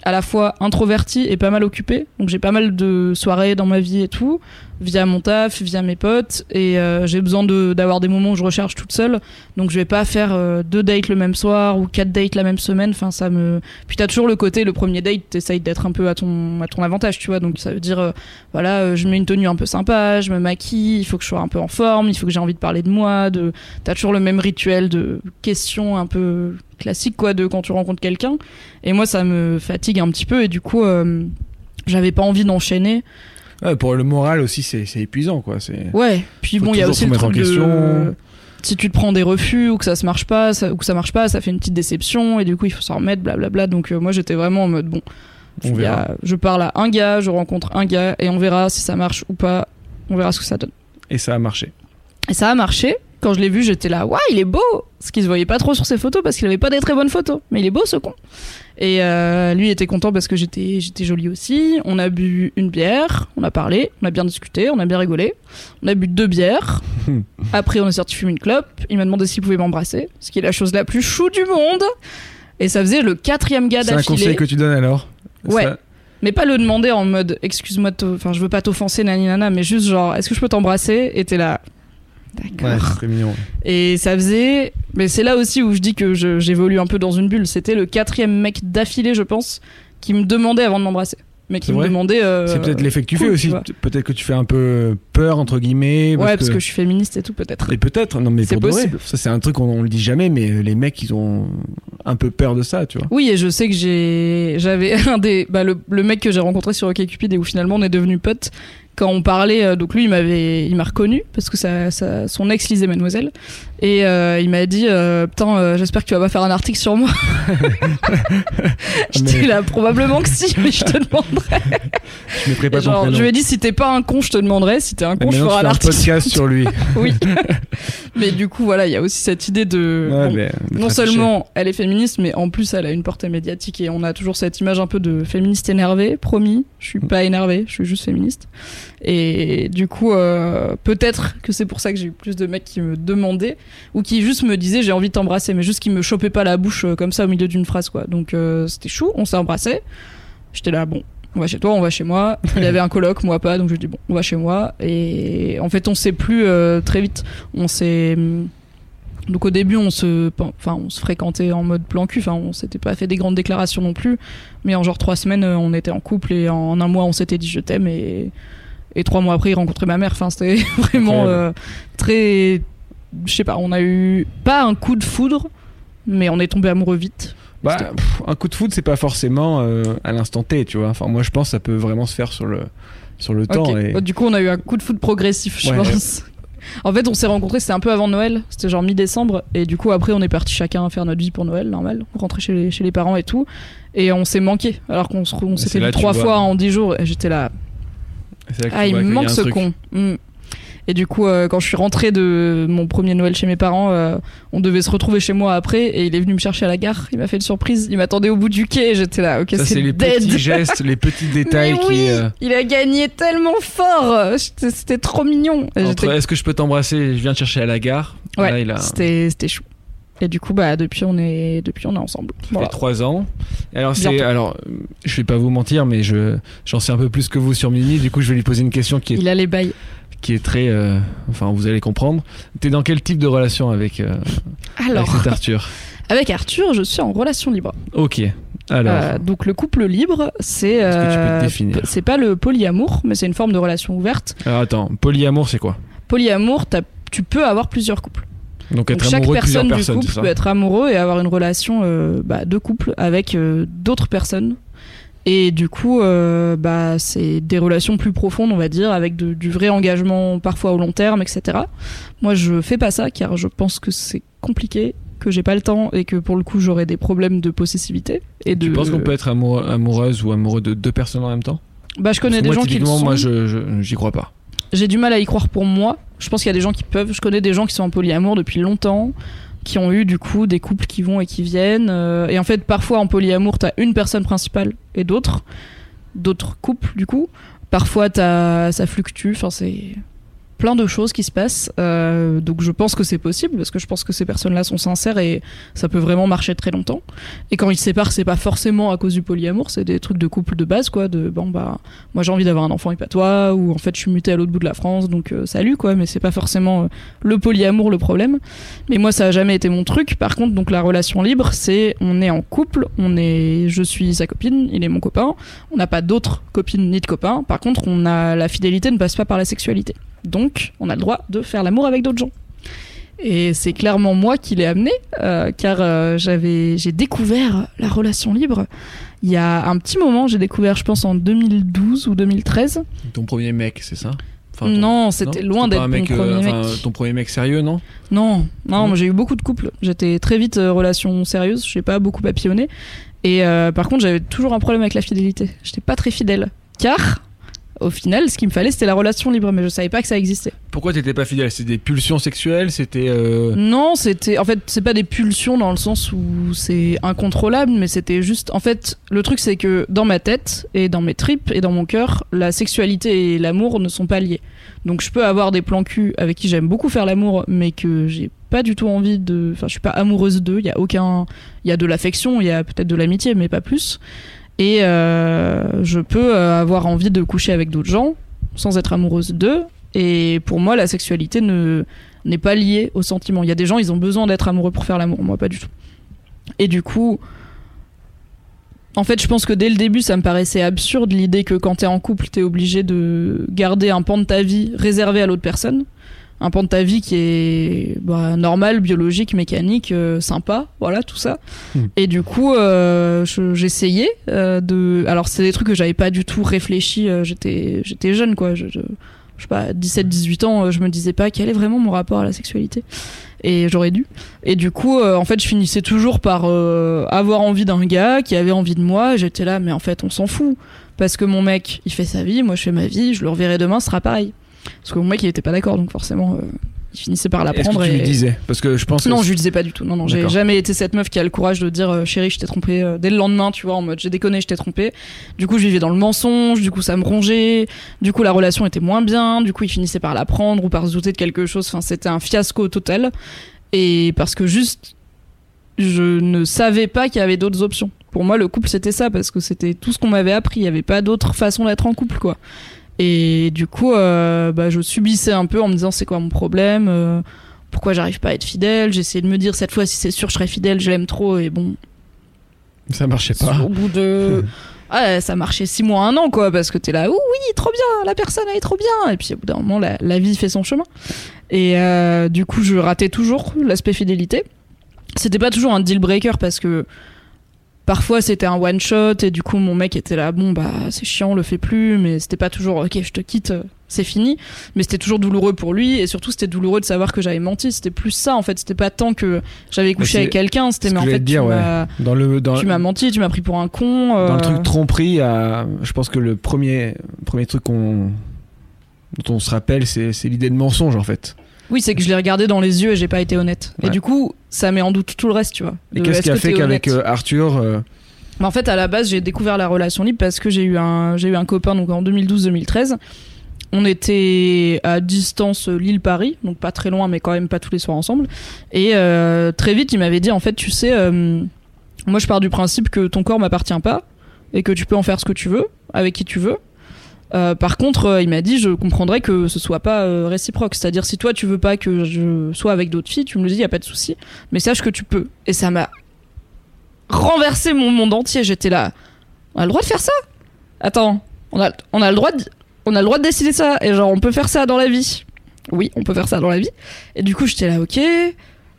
à la fois introvertie et pas mal occupée. Donc j'ai pas mal de soirées dans ma vie et tout, via mon taf, via mes potes. Et euh, j'ai besoin d'avoir des moments où je recharge toute seule. Donc je vais pas faire euh, deux dates le même soir ou quatre dates la même semaine. Enfin ça me. Puis t'as toujours le côté, le premier date, t'essayes d'être un peu à ton à ton avantage, tu vois. Donc ça veut dire, euh, voilà, je mets une tenue un peu sympa, je me maquille, il faut que je sois un peu en forme, il faut que j'ai envie de parler de moi. De t'as toujours le même rituel de questions un peu classique quoi de quand tu rencontres quelqu'un. Et moi ça me fatigue un petit peu et du coup j'avais pas envie d'enchaîner. Ouais, pour le moral aussi, c'est épuisant, quoi. Ouais. Puis Faut bon, il y a aussi le en truc de si tu te prends des refus ou que ça se marche pas, ça, ou que ça marche pas, ça fait une petite déception et du coup il faut s'en remettre, blablabla. Donc euh, moi j'étais vraiment en mode bon, On a- je parle à un gars, je rencontre un gars et on verra si ça marche ou pas. On verra ce que ça donne. Et ça a marché. Et ça a marché. Quand je l'ai vu, j'étais là, waouh, il est beau Ce qui se voyait pas trop sur ses photos parce qu'il avait pas des très bonnes photos. Mais il est beau ce con. Et euh, lui était content parce que j'étais j'étais jolie aussi. On a bu une bière, on a parlé, on a bien discuté, on a bien rigolé. On a bu deux bières. Après, on est sorti fumer une clope. Il m'a demandé s'il pouvait m'embrasser, ce qui est la chose la plus chou du monde. Et ça faisait le quatrième gars C'est un conseil d'affilée. que tu donnes alors? Ouais. Ça- Mais pas le demander en mode excuse-moi, enfin je veux pas t'offenser, nani nana, mais juste genre est-ce que je peux t'embrasser? Et t'es là. Ouais, D'accord. mignon. Et ça faisait. Mais c'est là aussi où je dis que j'évolue un peu dans une bulle. C'était le quatrième mec d'affilée, je pense, qui me demandait avant de m'embrasser. Mais qui me demandait. euh, c'est peut-être l'effet que tu cool, fais aussi. Peut-être que tu fais un peu peur, entre guillemets. Ouais, parce que... je suis féministe et tout, peut-être. Et peut-être, non mais C'est vrai. possible. Ça c'est un truc qu'on on le dit jamais, mais les mecs ils ont un peu peur de ça, tu vois. Oui, et je sais que j'ai, j'avais un des, bah, le, le mec que j'ai rencontré sur OkCupid et où finalement on est devenu potes. Quand on parlait, euh, donc lui il m'avait, il m'a reconnu parce que ça, ça- son ex lisait Mademoiselle et euh, il m'a dit, euh, putain, euh, j'espère que tu vas pas faire un article sur moi. J'étais Mais- là, probablement que si, mais je te demanderai. Je mettrai pas ton je lui ai dit, si t'es pas un con, je te demanderai. Si t'es un Mais con, je ferai un fais article. podcast sur lui. oui. mais du coup, voilà, il y a aussi cette idée de. Ouais, bon, mais- mais non seulement elle est féministe, mais en plus elle a une portée médiatique et on a toujours cette image un peu de féministe énervée, promis. Je suis pas énervée, je suis juste féministe. Et du coup, peut-être que c'est pour ça que j'ai eu plus de mecs qui me demandaient ou qui juste me disaient j'ai envie de t'embrasser, mais juste qui me chopaient pas la bouche euh, comme ça au milieu d'une phrase quoi. Donc euh, c'était chou, on s'est embrassé. J'étais là, bon, on va chez toi, on va chez moi. Il avait un coloc, moi pas, donc je dis bon, on va chez moi. Et en fait, on s'est plus euh, très vite. On s'est Donc au début, on se, enfin, on se fréquentait en mode plan cul. Enfin, on s'était pas fait des grandes déclarations non plus. Mais en genre trois semaines, on était en couple et en un mois, on s'était dit je t'aime et et trois mois après, il rencontrait ma mère. Enfin, c'était vraiment euh, très, je sais pas. On a eu pas un coup de foudre, mais on est tombé amoureux vite. Bah, pff, un coup de foot, c'est pas forcément euh, à l'instant T, tu vois. Enfin, moi, je pense que ça peut vraiment se faire sur le, sur le temps. Et... Bah, Du coup, on a eu un coup de foudre progressif, je Ouais. pense. En fait, on s'est rencontrés, c'était un peu avant Noël, c'était genre mi-décembre, et du coup, après, on est parti chacun faire notre vie pour Noël, normal, on rentrait chez les, chez les parents et tout, et on s'est manqué, alors qu'on s'était vu trois fois en dix jours, et j'étais là, ah, il me manque ce truc. con. Mm. Et du coup, euh, quand je suis rentrée de mon premier Noël chez mes parents, euh, on devait se retrouver chez moi après, et il est venu me chercher à la gare, il m'a fait une surprise, il m'attendait au bout du quai, et j'étais là, ok, Ça, c'est c'est les dead. petits gestes, les petits détails Mais qui. euh, il a gagné tellement fort, c'était trop mignon. Et entre j'étais est-ce que je peux t'embrasser Je viens te chercher à la gare? Ouais, Là, il a c'était c'était chou. Et du coup, bah depuis on est depuis on est ensemble. Voilà. fait trois ans. Et Alors, c'est, Bientôt. alors, euh, je vais pas vous mentir, mais je, j'en sais un peu plus que vous sur Mimi. Du coup, je vais lui poser une question qui est, Il a les bails. Qui est très, euh, enfin, vous allez comprendre. T'es dans quel type de relation avec, euh, Alors, avec cet Arthur avec Arthur, je suis en relation libre. Ok. Alors, Euh, donc le couple libre, c'est Est-ce que tu peux te définir p- c'est pas le polyamour, mais c'est une forme de relation ouverte. alors, attends, polyamour, c'est quoi? Polyamour, tu peux avoir plusieurs couples. Donc, Donc être chaque amoureux de plusieurs personne du personnes, couple peut être amoureux et avoir une relation bah, de couple avec d'autres personnes. Et du coup, euh, bah, c'est des relations plus profondes, on va dire, avec de- du vrai engagement parfois au long terme, etc. Moi, je fais pas ça car je pense que c'est compliqué, que j'ai pas le temps et que pour le coup, j'aurais des problèmes de possessivité. Et de... Tu penses qu'on peut être amoureux, amoureuse ou amoureux de deux personnes en même temps? Bah, je connais des moi, gens qui le sont. moi, je- j'y crois pas. J'ai du mal à y croire pour moi. Je pense qu'il y a des gens qui peuvent. Je connais des gens qui sont en polyamour depuis longtemps, qui ont eu du coup des couples qui vont et qui viennent. euh, et en fait, parfois en polyamour, t'as une personne principale et d'autres, d'autres couples du coup. Parfois, t'as, ça fluctue. Enfin, c'est plein de choses qui se passent. Euh, donc, je pense que c'est possible parce que je pense que ces personnes-là sont sincères et ça peut vraiment marcher très longtemps. Et quand ils se séparent, c'est pas forcément à cause du polyamour, c'est des trucs de couple de base, quoi. De bon bah moi j'ai envie d'avoir un enfant et pas toi ou en fait je suis mutée à l'autre bout de la France donc euh, salut quoi mais c'est pas forcément euh, le polyamour le problème mais moi ça a jamais été mon truc par contre donc la relation libre c'est on est en couple on est je suis sa copine il est mon copain on n'a pas d'autres copines ni de copains par contre on a la fidélité ne passe pas par la sexualité donc on a le droit de faire l'amour avec d'autres gens et c'est clairement moi qui l'ai amené, euh, car euh, j'avais, j'ai découvert la relation libre il y a un petit moment. J'ai découvert, je pense, en 2012 ou 2013. Ton premier mec, c'est ça? Enfin, ton- non, c'était loin d'être mon euh, premier enfin, mec. Ton premier mec sérieux, non? Non, non, j'ai eu beaucoup de couples. J'étais très vite euh, relation sérieuse. Je n'ai pas beaucoup papillonné. Et euh, par contre, j'avais toujours un problème avec la fidélité. J'étais pas très fidèle, car au final, ce qu'il me fallait, c'était la relation libre, mais je savais pas que ça existait. Pourquoi t'étais pas fidèle? C'était des pulsions sexuelles? C'était. euh, Non, c'était. En fait, c'est pas des pulsions dans le sens où c'est incontrôlable, mais c'était juste. En fait, le truc, c'est que dans ma tête et dans mes tripes et dans mon cœur, la sexualité et l'amour ne sont pas liés. Donc, je peux avoir des plans cul avec qui j'aime beaucoup faire l'amour, mais que j'ai pas du tout envie de. Enfin, je suis pas amoureuse d'eux. Il y a aucun. Il y a de l'affection, il y a peut-être de l'amitié, mais pas plus. Et euh, je peux euh, avoir envie de coucher avec d'autres gens sans être amoureuse d'eux. Et pour moi, la sexualité ne n'est pas liée au sentiment. Il y a des gens, ils ont besoin d'être amoureux pour faire l'amour. Moi, pas du tout. Et du coup, en fait, je pense que dès le début, ça me paraissait absurde l'idée que quand t'es en couple, t'es obligé de garder un pan de ta vie réservé à l'autre personne. Un pan de ta vie qui est bah, normal, biologique, mécanique, euh, sympa, voilà, tout ça. Hmm. Et du coup, euh, je- j'essayais euh, de. Alors, c'est des trucs que j'avais pas du tout réfléchi. j'étais, j'étais jeune, quoi. Je, je, je sais pas, 17-18 ans, je me disais pas quel est vraiment mon rapport à la sexualité. Et j'aurais dû. Et du coup, euh, en fait, je finissais toujours par euh, avoir envie d'un gars qui avait envie de moi. J'étais là, mais en fait, on s'en fout. Parce que mon mec, il fait sa vie, moi je fais ma vie, je le reverrai demain, ce sera pareil. Parce que mon mec, il était pas d'accord, donc forcément, euh, il finissait par Est-ce l'apprendre. que tu et... lui disais Parce que je pense. Non, je lui disais pas du tout. Non, non, j'ai jamais été cette meuf qui a le courage de dire euh, chérie, je t'ai trompé euh, dès le lendemain, tu vois, en mode j'ai déconné, je t'ai trompé. Du coup, je vivais dans le mensonge, du coup, ça me rongeait, du coup, la relation était moins bien, du coup, il finissait par l'apprendre ou par se douter de quelque chose. Enfin, c'était un fiasco total. Et parce que juste, je ne savais pas qu'il y avait d'autres options. Pour moi, le couple, c'était ça, parce que c'était tout ce qu'on m'avait appris. Il n'y avait pas d'autre façon d'être en couple, quoi. Et du coup, euh, bah, je subissais un peu en me disant c'est quoi mon problème euh, pourquoi j'arrive pas à être fidèle? J'essayais de me dire cette fois si c'est sûr je serai fidèle, je l'aime trop et bon. Ça marchait pas. Au bout de ah, ça marchait six mois, un an quoi, parce que t'es là, oui, trop bien, la personne elle est trop bien. Et puis au bout d'un moment, la, la vie fait son chemin. Et euh, du coup, je ratais toujours l'aspect fidélité. C'était pas toujours un deal breaker parce que parfois c'était un one shot et du coup mon mec était là bon bah c'est chiant on le fait plus mais c'était pas toujours ok je te quitte c'est fini. Mais c'était toujours douloureux pour lui et surtout c'était douloureux de savoir que j'avais menti. C'était plus ça en fait. C'était pas tant que j'avais couché avec quelqu'un c'était mais en fait dire, tu ouais. m'as Dans le dans, tu m'as menti tu m'as pris pour un con dans euh, le truc tromperie, je pense que le premier premier truc qu'on dont on se rappelle, c'est l'idée de mensonge en fait. oui c'est que je l'ai regardé dans les yeux et j'ai pas été honnête. Et du coup ça met en doute tout le reste tu vois Et qu'est-ce est-ce qui a fait qu'avec euh, Arthur, euh, Mais en fait, à la base, j'ai découvert la relation libre parce que j'ai eu un, j'ai eu un copain donc en 2012-2013. On était à distance euh, Lille-Paris, donc pas très loin, mais quand même pas tous les soirs ensemble. Et euh, très vite, il m'avait dit en fait, tu sais, euh, moi je pars du principe que ton corps m'appartient pas et que tu peux en faire ce que tu veux avec qui tu veux. Euh, par contre, euh, il m'a dit, je comprendrais que ce soit pas euh, réciproque. C'est-à-dire, si toi tu veux pas que je sois avec d'autres filles, tu me le dis, y a pas de souci. Mais sache que tu peux. Et ça m'a renversé mon monde entier. J'étais là. On a le droit de faire ça? Attends, on a, le droit de, on a le droit de décider ça. Et genre, on peut faire ça dans la vie. Oui, on peut faire ça dans la vie. Et du coup, j'étais là, ok,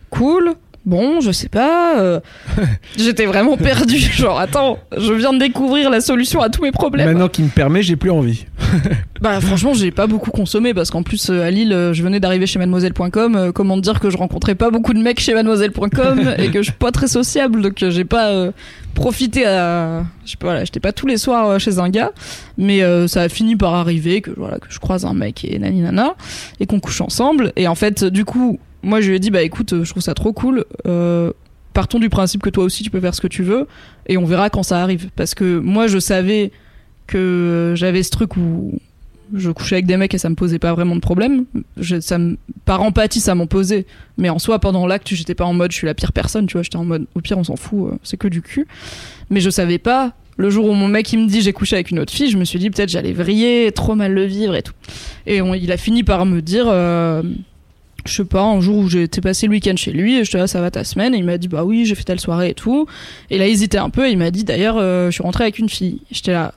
cool. Bon, je sais pas. euh, J'étais vraiment perdue. Genre, attends, je viens de découvrir la solution à tous mes problèmes. maintenant qu'il me permet, j'ai plus envie. Bah franchement j'ai pas beaucoup consommé parce qu'en plus euh, à Lille euh, je venais d'arriver chez mademoiselle.com comment dire que je rencontrais pas beaucoup de mecs chez mademoiselle.com et que je suis pas très sociable donc j'ai pas euh, profité à je sais pas voilà j'étais pas tous les soirs chez un gars mais euh, ça a fini par arriver que voilà que je croise un mec et nani nana et qu'on couche ensemble et en fait du coup moi je lui ai dit bah écoute euh, je trouve ça trop cool euh, partons du principe que toi aussi tu peux faire ce que tu veux et on verra quand ça arrive parce que moi je savais que j'avais ce truc où je couchais avec des mecs et ça me posait pas vraiment de problème. Ça me, par empathie, ça m'en posait. Mais en soi, pendant l'acte, j'étais pas en mode je suis la pire personne, tu vois. J'étais en mode au pire, on s'en fout, euh, c'est que du cul. Mais je savais pas. Le jour où mon mec il me dit j'ai couché avec une autre fille, je me suis dit peut-être j'allais vriller, trop mal le vivre et tout. Et il a fini par me dire, je sais pas, un jour où j'étais passé le week-end chez lui et je te là ça va ta semaine et il m'a dit bah oui j'ai fait telle soirée et tout. Et là il hésitait un peu et il m'a dit d'ailleurs euh, je suis rentré avec une fille. J'étais là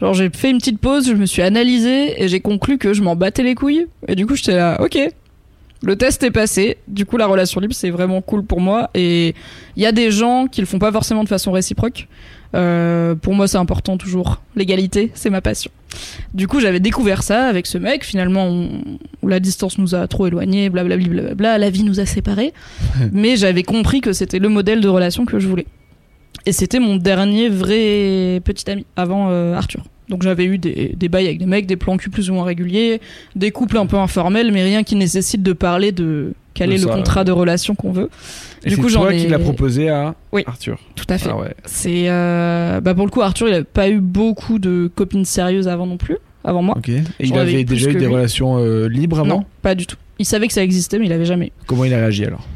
Genre j'ai fait une petite pause, je me suis analysé et j'ai conclu que je m'en battais les couilles. Et du coup j'étais là, ok. Le test est passé. Du coup la relation libre c'est vraiment cool pour moi. Et il y a des gens qui le font pas forcément de façon réciproque. Euh, pour moi c'est important toujours. L'égalité c'est ma passion. Du coup j'avais découvert ça avec ce mec. Finalement on- la distance nous a trop éloignés, blablabla, blablabla. La vie nous a séparés. Mais j'avais compris que c'était le modèle de relation que je voulais. Et c'était mon dernier vrai petit ami avant euh, Arthur. Donc j'avais eu des, des bails avec des mecs, des plans cul plus ou moins réguliers, des couples un peu informels, mais rien qui nécessite de parler de quel est le contrat ouais. de relation qu'on veut. Et Du coup, toi ai- qui l'as proposé à Oui. Arthur. Tout à fait. Ah ouais. C'est euh, bah pour le coup Arthur, il a pas eu beaucoup de copines sérieuses avant non plus, avant moi. Et il avait déjà eu des lui. relations euh, libres avant non, pas du tout. Il savait que ça existait, mais il avait jamais. Comment il a réagi alors?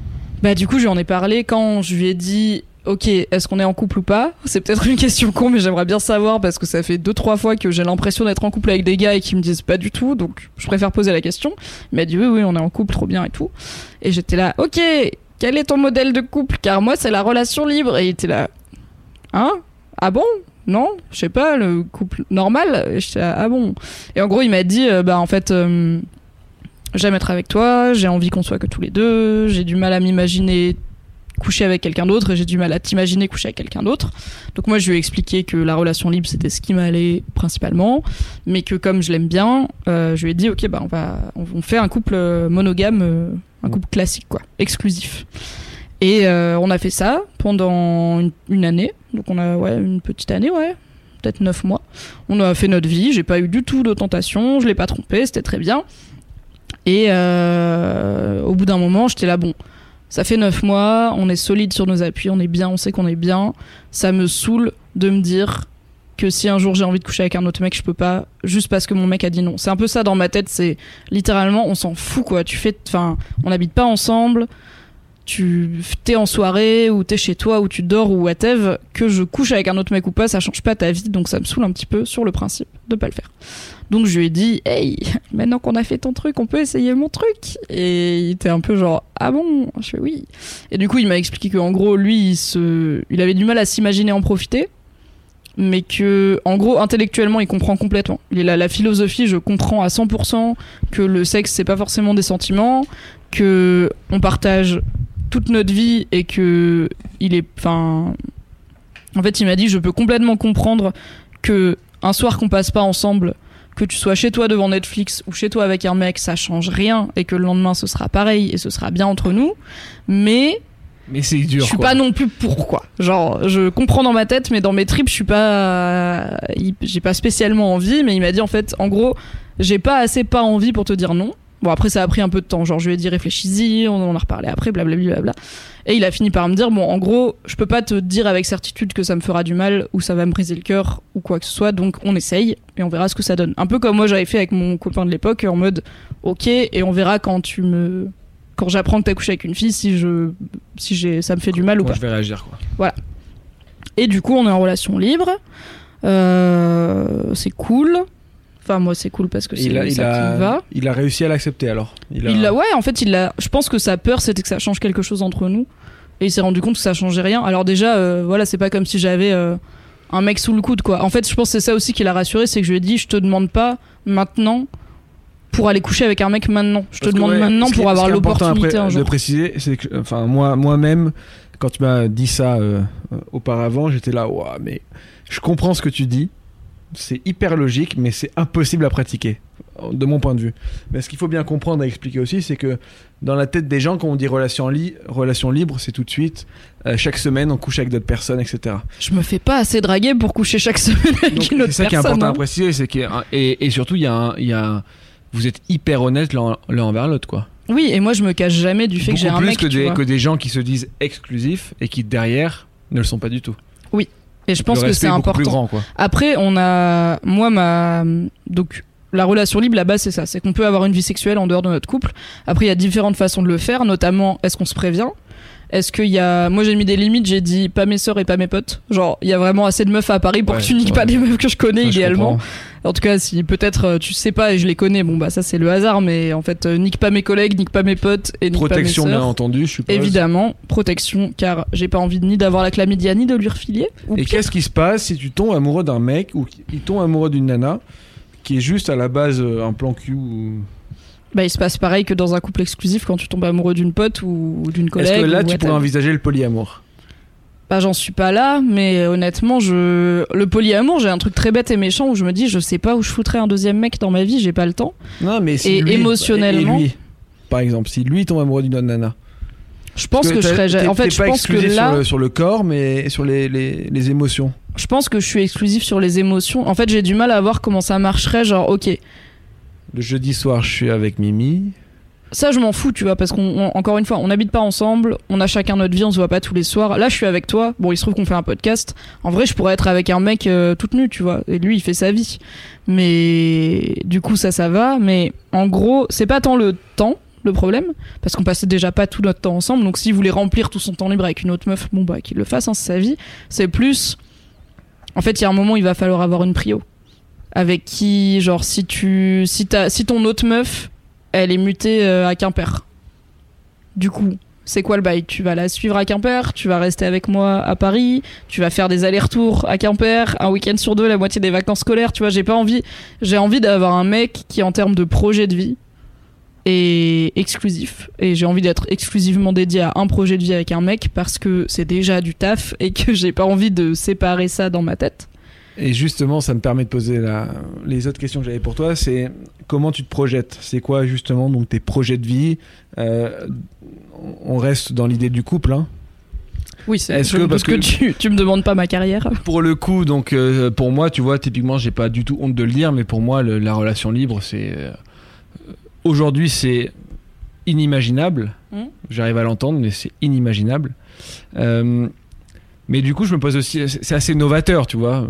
Bah du coup, je lui en ai parlé quand je lui ai dit OK, est-ce qu'on est en couple ou pas? C'est peut-être une question con, mais j'aimerais bien savoir parce que ça fait deux trois fois que j'ai l'impression d'être en couple avec des gars et qui me disent pas du tout, donc je préfère poser la question. Il m'a dit oui, oui, on est en couple, trop bien et tout. Et j'étais là, OK, quel est ton modèle de couple? Car moi, c'est la relation libre. Et il était là, hein? Ah bon? Non, je sais pas, le couple normal? Et j'étais ah bon? Et en gros, il m'a dit, euh, bah en fait. euh, J'aime être avec toi, j'ai envie qu'on soit que tous les deux, j'ai du mal à m'imaginer coucher avec quelqu'un d'autre et j'ai du mal à t'imaginer coucher avec quelqu'un d'autre. Donc moi je lui ai expliqué que la relation libre c'était ce qui m'allait principalement, mais que comme je l'aime bien, euh, je lui ai dit ok bah on va on, fait un couple euh, monogame, euh, un couple classique quoi, exclusif. Et euh, on a fait ça pendant une, une année, donc on a ouais une petite année ouais, peut-être neuf mois. On a fait notre vie, j'ai pas eu du tout de tentation, je l'ai pas trompé, c'était très bien. Et euh, au bout d'un moment, j'étais là, bon, ça fait neuf mois, on est solide sur nos appuis, on est bien, on sait qu'on est bien. Ça me saoule de me dire que si un jour j'ai envie de coucher avec un autre mec, je peux pas, juste parce que mon mec a dit non. C'est un peu ça dans ma tête, c'est littéralement, on s'en fout quoi. Tu fais, enfin, on n'habite pas ensemble. Tu t'es en soirée ou t'es chez toi ou tu dors ou whatever, que je couche avec un autre mec ou pas, ça change pas ta vie, donc ça me saoule un petit peu sur le principe de pas le faire. Donc je lui ai dit, hey, maintenant qu'on a fait ton truc, on peut essayer mon truc. Et il était un peu genre, ah bon? Je fais oui. Et du coup, il m'a expliqué qu'en gros, lui, il, se... il avait du mal à s'imaginer en profiter mais que en gros intellectuellement il comprend complètement. Il a la philosophie, je comprends à 100% que le sexe c'est pas forcément des sentiments, que on partage toute notre vie et que il est enfin en fait, il m'a dit je peux complètement comprendre que un soir qu'on passe pas ensemble que tu sois chez toi devant Netflix ou chez toi avec un mec, ça change rien et que le lendemain ce sera pareil et ce sera bien entre nous. Mais mais c'est dur. Je suis quoi. pas non plus pourquoi. Genre, je comprends dans ma tête, mais dans mes tripes, je suis pas. J'ai pas spécialement envie, mais il m'a dit en fait, en gros, j'ai pas assez pas envie pour te dire non. Bon, après, ça a pris un peu de temps. Genre, je lui ai dit réfléchis-y, on en a reparlé après, blablabla. Bla, Et il a fini par me dire bon, en gros, je peux pas te dire avec certitude que ça me fera du mal ou ça va me briser le cœur ou quoi que ce soit, donc on essaye et on verra ce que ça donne. Un peu comme moi j'avais fait avec mon copain de l'époque, en mode ok, et on verra quand tu me quand j'apprends que t'as couché avec une fille, si je, si j'ai, ça me fait du mal ou pas. Je vais réagir quoi. Voilà. Et du coup, on est en relation libre. Euh, c'est cool. Enfin, moi, c'est cool parce que c'est ça qui a, va. Il a réussi à l'accepter alors. Il, a... ouais, en fait, il a. Je pense que sa peur, c'était que ça change quelque chose entre nous. Et il s'est rendu compte que ça changeait rien. Alors déjà, euh, voilà, c'est pas comme si j'avais euh, un mec sous le coude, quoi. En fait, je pense que c'est ça aussi qui l'a rassuré, c'est que je lui ai dit, je te demande pas maintenant pour aller coucher avec un mec maintenant. Je te demande maintenant pour avoir l'opportunité un jour. de préciser, c'est que, enfin, moi, moi-même, quand tu m'as dit ça euh, auparavant, j'étais là, ouais, mais je comprends ce que tu dis. C'est hyper logique, mais c'est impossible à pratiquer, de mon point de vue. Mais ce qu'il faut bien comprendre et expliquer aussi, c'est que dans la tête des gens, quand on dit relation, li relation libre, c'est tout de suite, euh, chaque semaine, on couche avec d'autres personnes, etc. Je me fais pas assez draguer pour coucher chaque semaine avec Donc, une autre personne. C'est ça qui est important hein. à préciser, c'est que, et, et, surtout, il y a, y a vous êtes hyper honnête l'un envers l'autre, quoi. Oui, et moi je me cache jamais du fait que j'ai un mec. que, des, que des gens qui se disent exclusifs et qui derrière ne le sont pas du tout. Et je pense que c'est important. Plus grand, quoi. Après, on a, moi ma, donc la relation libre, la base c'est ça, c'est qu'on peut avoir une vie sexuelle en dehors de notre couple. Après, il y a différentes façons de le faire, notamment est-ce qu'on se prévient? Est-ce qu'il y a. Moi, j'ai mis des limites, j'ai dit pas mes sœurs et pas mes potes. Genre, il y a vraiment assez de meufs à Paris pour que tu niques pas des meufs que je connais idéalement. En tout cas, si peut-être euh, tu sais pas et je les connais, bon, bah ça c'est le hasard, mais en fait, euh, nique pas mes collègues, nique pas mes potes et nique protection, pas mes bien entendu, je suppose. Évidemment, protection, car j'ai pas envie ni d'avoir la chlamydia ni de lui refiler. Et qu'est-ce qui se passe si tu tombes amoureux d'un mec ou il tombe amoureux d'une nana qui est juste à la base euh, un plan cul ou bah, il se passe pareil que dans un couple exclusif quand tu tombes amoureux d'une pote ou d'une collègue. Est-ce que là, tu pourrais envisager le polyamour? Bah, j'en suis pas là, mais honnêtement, je le polyamour, j'ai un truc très bête et méchant où je me dis, je sais pas où je foutrais un deuxième mec dans ma vie, j'ai pas le temps. Non, mais si et émotionnellement. Et lui, par exemple, si lui tombe amoureux d'une autre nana. Je pense que, je serais. En fait, je pense que là. Sur le, sur le, corps, mais sur les, les, les, émotions. Je pense que je suis exclusif sur les émotions. En fait, j'ai du mal à voir comment ça marcherait. Genre, ok, le jeudi soir, je suis avec Mimi. Ça, je m'en fous, tu vois, parce qu'on, encore une fois, on n'habite pas ensemble, on a chacun notre vie, on se voit pas tous les soirs. Là, je suis avec toi. Bon, il se trouve qu'on fait un podcast. En vrai, je pourrais être avec un mec euh, toute nue, tu vois. Et lui, il fait sa vie. Mais du coup, ça, ça va. Mais en gros, c'est pas tant le temps le problème, parce qu'on passait déjà pas tout notre temps ensemble. Donc, s'il voulait remplir tout son temps libre avec une autre meuf, bon bah qu'il le fasse, hein, c'est sa vie. C'est plus, en fait, il y a un moment, il va falloir avoir une prio avec qui, genre, si tu, si si ton autre meuf, elle est mutée euh, à Quimper. Du coup, c'est quoi le bail? Tu vas la suivre à Quimper, tu vas rester avec moi à Paris, tu vas faire des allers-retours à Quimper, un week-end sur deux, la moitié des vacances scolaires. Tu vois, j'ai pas envie, j'ai envie d'avoir un mec qui, en termes de projet de vie, est exclusif. Et j'ai envie d'être exclusivement dédié à un projet de vie avec un mec parce que c'est déjà du taf et que j'ai pas envie de séparer ça dans ma tête. Et justement, ça me permet de poser la... les autres questions que j'avais pour toi. C'est comment tu te projettes? C'est quoi justement donc tes projets de vie? Euh, On reste dans l'idée du couple. Hein oui, c'est -ce que, parce que, tu, tu me demandes pas ma carrière. Pour le coup, donc euh, pour moi, tu vois, typiquement, j'ai pas du tout honte de le dire, mais pour moi, la relation libre, c'est euh, aujourd'hui, c'est inimaginable. Hmm. J'arrive à l'entendre, mais c'est inimaginable. Mais du coup, je me pose aussi, c'est assez novateur, tu vois.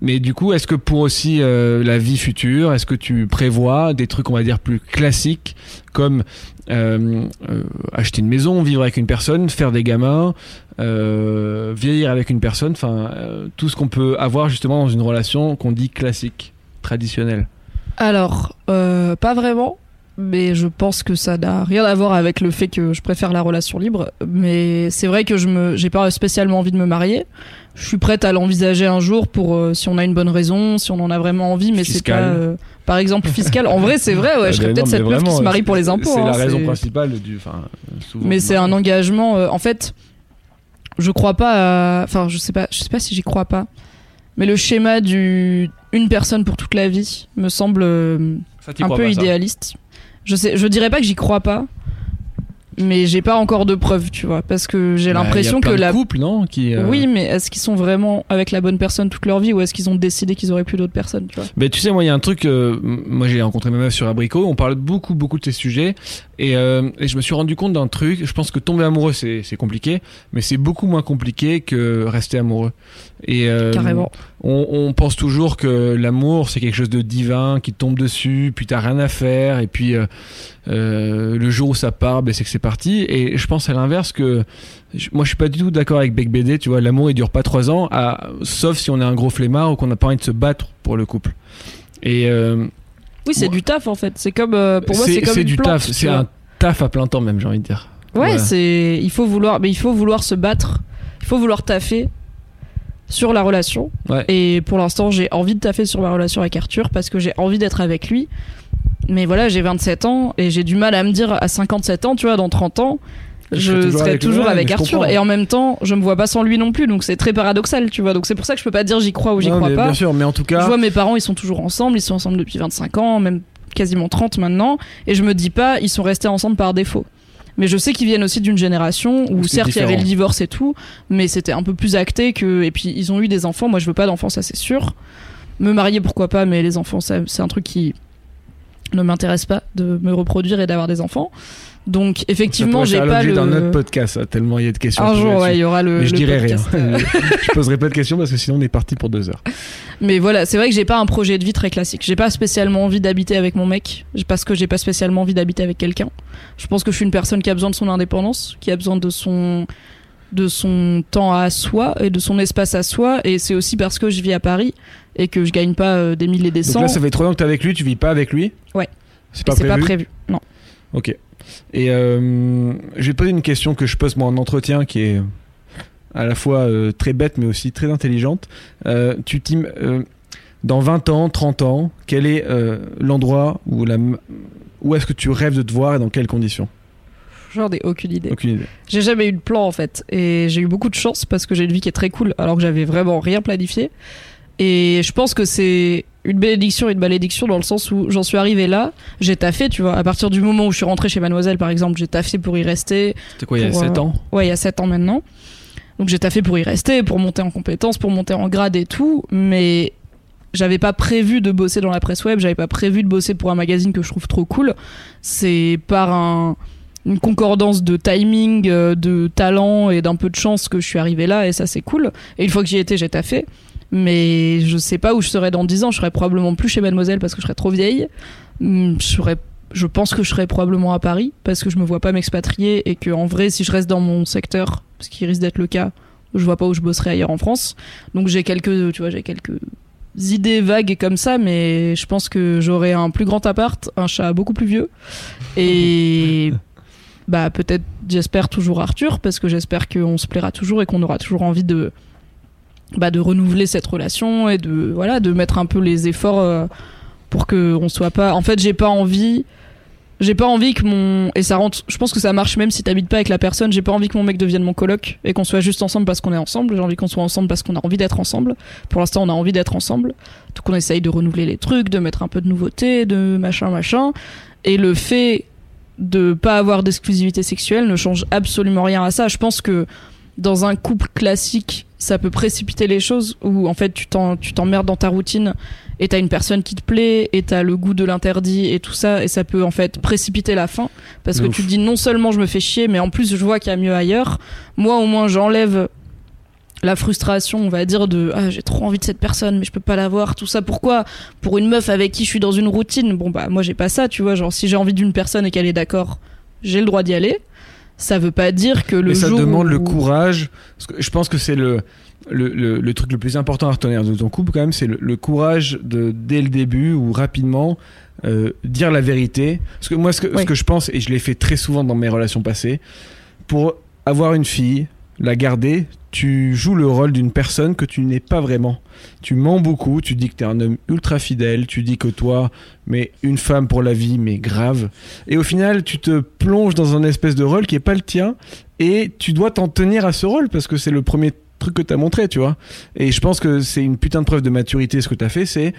Mais du coup, est-ce que pour aussi euh, la vie future, est-ce que tu prévois des trucs, on va dire, plus classiques, comme euh, euh, acheter une maison, vivre avec une personne, faire des gamins, vieillir avec une personne, enfin, tout ce qu'on peut avoir justement dans une relation qu'on dit classique, traditionnelle? Alors, pas vraiment. Mais je pense que ça n'a rien à voir avec le fait que je préfère la relation libre. Mais c'est vrai que je me, j'ai pas spécialement envie de me marier. Je suis prête à l'envisager un jour pour euh, si on a une bonne raison, si on en a vraiment envie. Mais c'est Fiscal. pas, euh, par exemple, fiscal. En vrai, c'est vrai. Ouais, Ah, je serais peut-être cette meuf qui se marie pour les impôts. C'est hein, la raison c'est- principale du. Enfin, souvent, Mais c'est un engagement. euh, en fait, je crois pas. à- Enfin, je sais pas. Je sais pas si j'y crois pas. Mais le schéma du une personne pour toute la vie me semble euh, Ça, un peu pas, ça idéaliste. Je sais, je dirais pas que j'y crois pas, mais j'ai pas encore de preuves, tu vois, parce que j'ai Bah, l'impression que de la. couples, non qui, euh, Oui, mais est-ce qu'ils sont vraiment avec la bonne personne toute leur vie ou est-ce qu'ils ont décidé qu'ils auraient plus d'autres personnes, tu vois? Mais tu sais, moi, il y a un truc. euh, moi, j'ai rencontré ma meuf sur Abricot. On parle beaucoup, beaucoup de ces sujets. Et, euh, et je me suis rendu compte d'un truc. Je pense que tomber amoureux, c'est compliqué. Mais c'est beaucoup moins compliqué que rester amoureux. Et, Carrément. On, on pense toujours que l'amour, c'est quelque chose de divin qui tombe dessus. Puis t'as rien à faire. Et puis, euh, euh, le jour où ça part, ben, c'est que c'est parti. Et je pense à l'inverse que. je- Moi, je suis pas du tout d'accord avec Beck BD. Tu vois, l'amour, il dure pas trois ans. à- sauf si on est un gros flemmard ou qu'on n'a pas envie de se battre pour le couple. Et. euh, Oui, c'est Moi- du taf en fait. C'est comme pour moi, c'est comme une du plante, taf, c'est un taf à plein temps même, j'ai envie de dire. Ouais, Voilà. c'est il faut vouloir, mais il faut vouloir se battre. Il faut vouloir taffer sur la relation. Ouais. Et pour l'instant, j'ai envie de taffer sur ma relation avec Arthur parce que j'ai envie d'être avec lui. Mais voilà, j'ai 27 ans et j'ai du mal à me dire à 57 ans, tu vois, dans 30 ans, Je je serai toujours serai avec toujours je Arthur. Et en même temps, je me vois pas sans lui non plus. Donc c'est très paradoxal, tu vois. Donc c'est pour ça que je peux pas dire j'y crois ou j'y crois pas. Bien sûr, mais en tout Je cas, vois mes parents, ils sont toujours ensemble, ils sont ensemble depuis 25 ans, même quasiment 30 maintenant, et je me dis pas, ils sont restés ensemble par défaut. Mais je sais qu'ils viennent aussi d'une génération où certes il y avait le divorce et tout, mais c'était un peu plus acté que. Et puis ils ont eu des enfants, moi je veux pas d'enfants, ça c'est sûr. Me marier pourquoi pas, mais les enfants c'est un truc qui ne m'intéresse pas de me reproduire et d'avoir des enfants. Donc effectivement j'ai pas le. d'un autre podcast, tellement il y a de questions. un jour, ouais, il y aura le. mais je le dirais podcast, euh, rien. je poserai pas de questions parce que sinon on est parti pour deux heures. Mais voilà, c'est vrai que j'ai pas un projet de vie très classique. J'ai pas spécialement envie d'habiter avec mon mec parce que j'ai pas spécialement envie d'habiter avec quelqu'un. Je pense que je suis une personne qui a besoin de son indépendance, qui a besoin de son de son temps à soi et de son espace à soi et c'est aussi parce que je vis à Paris et que je gagne pas euh, des milliers et des Donc cents. là, ça fait trois ans que t'es avec lui, tu vis pas avec lui? Ouais. C'est pas c'est prévu? pas prévu. Non. Ok. Et euh, te poser une question que je pose moi en entretien qui est à la fois euh, très bête mais aussi très intelligente. Euh, tu euh, dans 20 ans, 30 ans, quel est euh, l'endroit où, la, où est-ce que tu rêves de te voir et dans quelles conditions? J'en ai aucune idée. Aucune idée. J'ai jamais eu de plan en fait. Et j'ai eu beaucoup de chance parce que j'ai une vie qui est très cool alors que j'avais vraiment rien planifié. Et je pense que c'est une bénédiction et une malédiction dans le sens où j'en suis arrivée là, j'ai taffé, tu vois. À partir du moment où je suis rentrée chez Mademoiselle par exemple, j'ai taffé pour y rester. C'était quoi, il y a Pour, 7 euh, ans? Ouais, il y a 7 ans maintenant. Donc j'ai taffé pour y rester, pour monter en compétences, pour monter en grade et tout. Mais j'avais pas prévu de bosser dans la presse web, j'avais pas prévu de bosser pour un magazine que je trouve trop cool. C'est par un, une concordance de timing, euh, de talent et d'un peu de chance que je suis arrivé là et ça c'est cool. Et une fois que j'y étais, j'ai taffé. Mais je sais pas où je serais dans 10 ans, je serais probablement plus chez Mademoiselle parce que je serais trop vieille. Hum, Je serais je pense que je serais probablement à Paris parce que je me vois pas m'expatrier et que en vrai si je reste dans mon secteur ce qui risque d'être le cas je vois pas où je bosserai ailleurs en France donc j'ai quelques tu vois j'ai quelques idées vagues comme ça mais je pense que j'aurai un plus grand appart un chat beaucoup plus vieux et bah peut-être j'espère toujours Arthur parce que j'espère qu'on se plaira toujours et qu'on aura toujours envie de bah, de renouveler cette relation et de voilà de mettre un peu les efforts euh, pour que on soit pas en fait j'ai pas envie j'ai pas envie que mon et ça rentre je pense que ça marche même si t'habites pas avec la personne j'ai pas envie que mon mec devienne mon coloc et qu'on soit juste ensemble parce qu'on est ensemble. J'ai envie qu'on soit ensemble parce qu'on a envie d'être ensemble. Pour l'instant on a envie d'être ensemble. Donc on essaye de renouveler les trucs de mettre un peu de nouveauté de machin machin. Et le fait de pas avoir d'exclusivité sexuelle ne change absolument rien à ça. Je pense que dans un couple classique ça peut précipiter les choses où en fait tu t'emmerdes dans ta routine et t'as une personne qui te plaît et t'as le goût de l'interdit et tout ça et ça peut en fait précipiter la fin parce De que ouf. tu te dis non seulement je me fais chier mais en plus je vois qu'il y a mieux ailleurs moi au moins j'enlève la frustration, on va dire, de ah j'ai trop envie de cette personne, mais je peux pas la voir, tout ça. Pourquoi? Pour une meuf avec qui je suis dans une routine. Bon bah moi j'ai pas ça, tu vois. Genre si j'ai envie d'une personne et qu'elle est d'accord, j'ai le droit d'y aller. Ça veut pas dire que le Mais ça jour demande le courage. Parce que je pense que c'est le, le, le, le truc le plus important à retenir de ton couple, quand même, c'est le, le courage de, dès le début ou rapidement, euh, dire la vérité. Parce que moi, ce que, ce Oui. que je pense, et je l'ai fait très souvent dans mes relations passées, pour avoir une fille, la garder, tu joues le rôle d'une personne que tu n'es pas vraiment. Tu mens beaucoup, tu dis que tu es un homme ultra fidèle, tu dis que toi, mais une femme pour la vie, mais grave. Et au final, tu te plonges dans un espèce de rôle qui est pas le tien, et tu dois t'en tenir à ce rôle parce que c'est le premier truc que tu as montré, tu vois. Et je pense que c'est une putain de preuve de maturité ce que tu as fait, c'est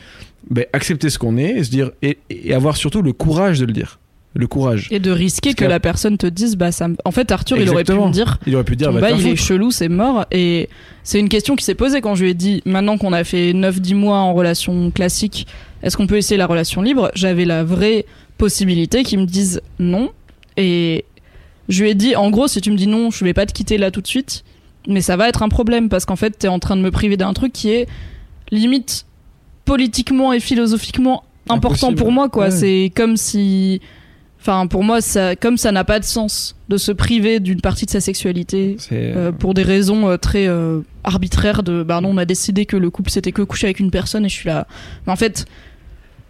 ben, accepter ce qu'on est se dire et avoir surtout le courage de le dire. Le courage. et de risquer que que- la personne te dise bah ça me- en fait Arthur il aurait pu me dire Il aurait pu dire bah, il est chelou, c'est mort. Et c'est une question qui s'est posée quand je lui ai dit, maintenant qu'on a fait 9-10 mois en relation classique, est-ce qu'on peut essayer la relation libre? J'avais la vraie possibilité qu'ils me disent non. Et je lui ai dit, en gros, si tu me dis non, je vais pas te quitter là tout de suite. Mais ça va être un problème parce qu'en fait, t'es en train de me priver d'un truc qui est limite politiquement et philosophiquement important Impossible. pour moi, quoi. Ouais. C'est comme si. Enfin, pour moi, ça, comme ça n'a pas de sens de se priver d'une partie de sa sexualité C'est euh, pour des raisons euh, très euh, arbitraires de bah non on a décidé que le couple c'était que coucher avec une personne et je suis là. Mais en fait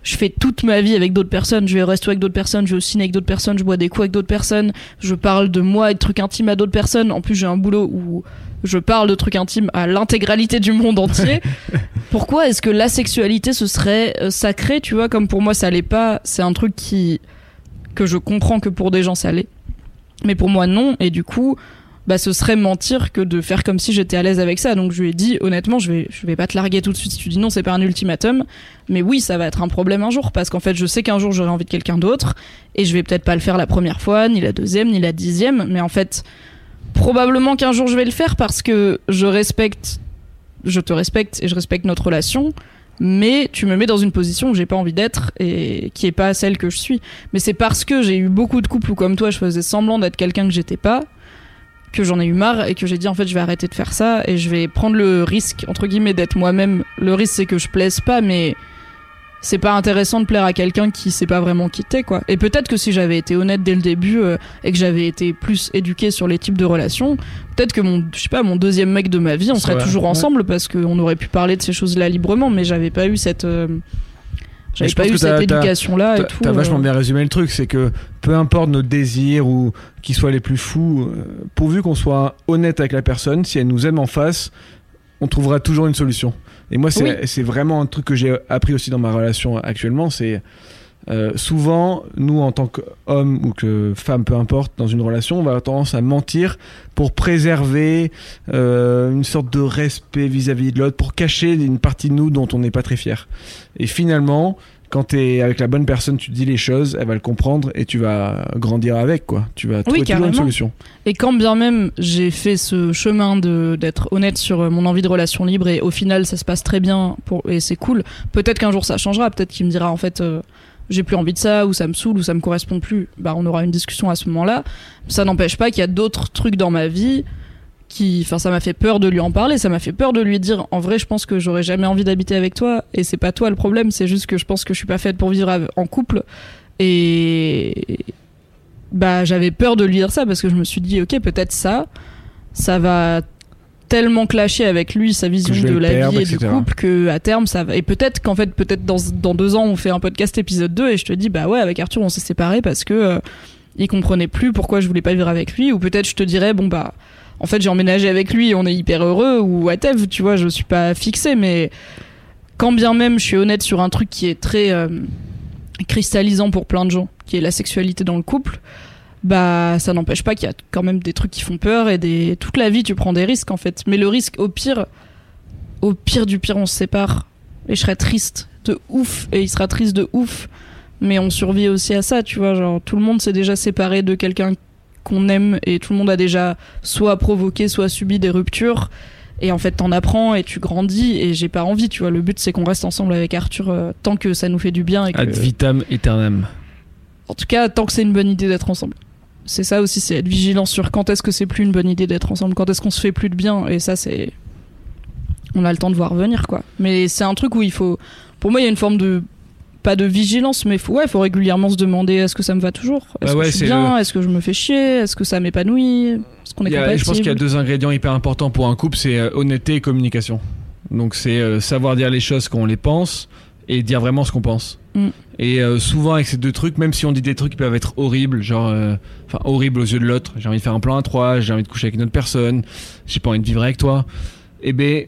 je fais toute ma vie avec d'autres personnes. Je vais au resto avec d'autres personnes je vais au ciné avec d'autres personnes je bois des coups avec d'autres personnes je parle de moi et de trucs intimes à d'autres personnes. En plus j'ai un boulot où je parle de trucs intimes à l'intégralité du monde entier. Pourquoi est-ce que la sexualité ce serait euh, sacré tu vois? Comme pour moi ça l'est pas. C'est un truc qui que je comprends que pour des gens ça l'est. Mais pour moi non. Et du coup bah ce serait mentir que de faire comme si j'étais à l'aise avec ça. Donc je lui ai dit honnêtement je vais je vais pas te larguer tout de suite. Si tu dis non c'est pas un ultimatum. Mais oui ça va être un problème un jour. Parce qu'en fait je sais qu'un jour j'aurai envie de quelqu'un d'autre. Et je vais peut-être pas le faire la première fois ni la deuxième ni la dixième. Mais en fait probablement qu'un jour je vais le faire parce que je respecte je te respecte et je respecte notre relation mais tu me mets dans une position où j'ai pas envie d'être et qui est pas celle que je suis mais c'est parce que j'ai eu beaucoup de couples où comme toi je faisais semblant d'être quelqu'un que j'étais pas que j'en ai eu marre et que j'ai dit en fait je vais arrêter de faire ça et je vais prendre le risque entre guillemets d'être moi-même. Le risque c'est que je plaise pas mais c'est pas intéressant de plaire à quelqu'un qui sait pas vraiment qui t'es quoi. Et peut-être que si j'avais été honnête dès le début euh, et que j'avais été plus éduqué sur les types de relations, peut-être que mon je sais pas mon deuxième mec de ma vie, on serait toujours ouais. ensemble parce qu'on aurait pu parler de ces choses-là librement mais j'avais pas eu cette euh, j'avais pas eu cette t'as- éducation là et tout. t'as vachement euh. bien résumé le truc, c'est que peu importe nos désirs ou qu'ils soient les plus fous, pourvu qu'on soit honnête avec la personne, si elle nous aime en face, on trouvera toujours une solution. Et moi, c'est Oui. vraiment un truc que j'ai appris aussi dans ma relation actuellement, c'est euh, souvent, nous en tant qu'hommes ou que femmes, peu importe, dans une relation, on va avoir tendance à mentir pour préserver euh, une sorte de respect vis-à-vis de l'autre, pour cacher une partie de nous dont on n'est pas très fier. Et finalement, quand tu es avec la bonne personne, tu dis les choses, elle va le comprendre et tu vas grandir avec, quoi. Tu vas trouver toujours une solution. Et quand bien même j'ai fait ce chemin d'être honnête sur euh, mon envie de relation libre et au final ça se passe très bien pour, et c'est cool, peut-être qu'un jour ça changera, peut-être qu'il me dira en fait euh, j'ai plus envie de ça ou ça me saoule ou ça me correspond plus. Bah on aura une discussion à ce moment-là. Ça n'empêche pas qu'il y a d'autres trucs dans ma vie qui enfin ça m'a fait peur de lui en parler, ça m'a fait peur de lui dire en vrai je pense que j'aurais jamais envie d'habiter avec toi et c'est pas toi le problème, c'est juste que je pense que je suis pas faite pour vivre en couple et bah j'avais peur de lui dire ça parce que je me suis dit ok peut-être ça ça va tellement clasher avec lui sa vision de la perdre, vie et du couple que à terme ça va et peut-être qu'en fait peut-être dans, dans deux ans on fait un podcast épisode 2 et je te dis bah ouais avec Arthur on s'est séparés parce que euh, il comprenait plus pourquoi je voulais pas vivre avec lui ou peut-être je te dirais bon bah en fait j'ai emménagé avec lui on est hyper heureux ou whatever tu vois je suis pas fixée mais quand bien même je suis honnête sur un truc qui est très euh, cristallisant pour plein de gens qui est la sexualité dans le couple bah ça n'empêche pas qu'il y a quand même des trucs qui font peur et des toute la vie tu prends des risques en fait. Mais le risque au pire au pire du pire on se sépare. Et je serais triste de ouf et il sera triste de ouf mais on survit aussi à ça tu vois genre tout le monde s'est déjà séparé de quelqu'un qu'on aime et tout le monde a déjà soit provoqué soit subi des ruptures et en fait t'en apprends et tu grandis et j'ai pas envie tu vois le but c'est qu'on reste ensemble avec Arthur euh, tant que ça nous fait du bien et que Ad vitam aeternam. en tout cas, tant que c'est une bonne idée d'être ensemble. C'est ça aussi, c'est être vigilant sur quand est-ce que c'est plus une bonne idée d'être ensemble, quand est-ce qu'on se fait plus de bien. Et ça, c'est on a le temps de voir venir quoi. Mais c'est un truc où il faut, pour moi, il y a une forme de pas de vigilance, mais faut, ouais, faut régulièrement se demander est-ce que ça me va toujours, est-ce Bah ouais, que je suis bien, le- est-ce que je me fais chier, est-ce que ça m'épanouit, est-ce qu'on est a- compatible. je pense qu'il y a deux ingrédients hyper importants pour un couple, c'est euh, honnêteté et communication. Donc c'est euh, savoir dire les choses qu'on les pense et dire vraiment ce qu'on pense. Mm. Et euh, souvent avec ces deux trucs, même si on dit des trucs qui peuvent être horribles, genre, euh, enfin horribles aux yeux de l'autre, j'ai envie de faire un plan à trois, j'ai envie de coucher avec une autre personne, j'ai pas envie de vivre avec toi, et ben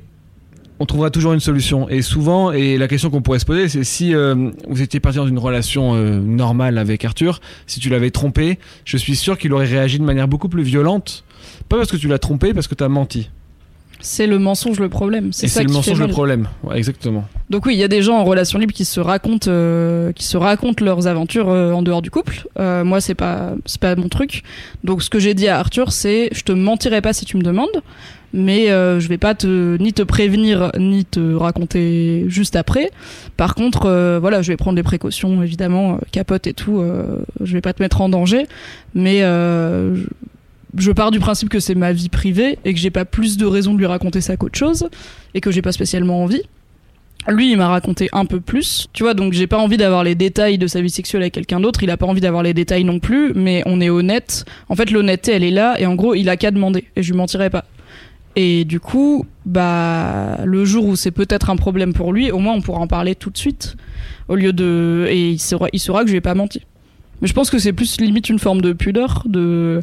on trouvera toujours une solution. Et souvent, et la question qu'on pourrait se poser, c'est si euh, vous étiez parti dans une relation euh, normale avec Arthur, si tu l'avais trompé, je suis sûr qu'il aurait réagi de manière beaucoup plus violente. Pas parce que tu l'as trompé, parce que tu as menti. C'est le mensonge le problème. C'est Et ça c'est le qui fait mensonge le problème. Ouais, exactement. Donc oui, il y a des gens en relation libre qui se racontent, euh, qui se racontent leurs aventures euh, en dehors du couple. Euh, moi, c'est pas, c'est pas mon truc. Donc ce que j'ai dit à Arthur, c'est, je te mentirai pas si tu me demandes, mais euh, je vais pas te ni te prévenir ni te raconter juste après. Par contre, euh, voilà, je vais prendre des précautions, évidemment, euh, capote et tout. euh, je vais pas te mettre en danger, mais je- je pars du principe que c'est ma vie privée et que j'ai pas plus de raison de lui raconter ça qu'autre chose et que j'ai pas spécialement envie. Lui, il m'a raconté un peu plus, tu vois, donc j'ai pas envie d'avoir les détails de sa vie sexuelle avec quelqu'un d'autre, il a pas envie d'avoir les détails non plus, mais on est honnête. En fait, l'honnêteté, elle est là, et en gros, il a qu'à demander, et je lui mentirai pas. Et du coup, bah, le jour où c'est peut-être un problème pour lui, au moins on pourra en parler tout de suite, au lieu de. Et il saura, il saura que je lui ai pas menti. Mais je pense que c'est plus limite une forme de pudeur, de.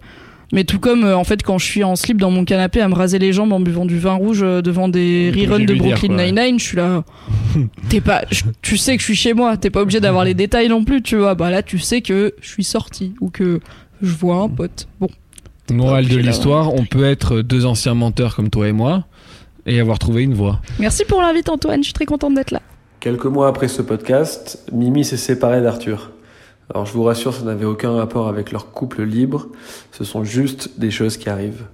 Mais tout comme, euh, en fait, quand je suis en slip dans mon canapé à me raser les jambes en buvant du vin rouge euh, devant des reruns de Brooklyn. Nine-Nine, je suis là. T'es pas, je- tu sais que je suis chez moi, t'es pas obligé d'avoir les détails non plus, tu vois. Bah là, tu sais que je suis sorti ou que je vois un pote. Bon. Morale de l'histoire, on peut être deux anciens menteurs comme toi et moi et avoir trouvé une voie. Merci pour l'invite, Antoine, je suis très contente d'être là. Quelques mois après ce podcast, Mimi s'est séparée d'Arthur. Alors je vous rassure, ça n'avait aucun rapport avec leur couple libre, ce sont juste des choses qui arrivent.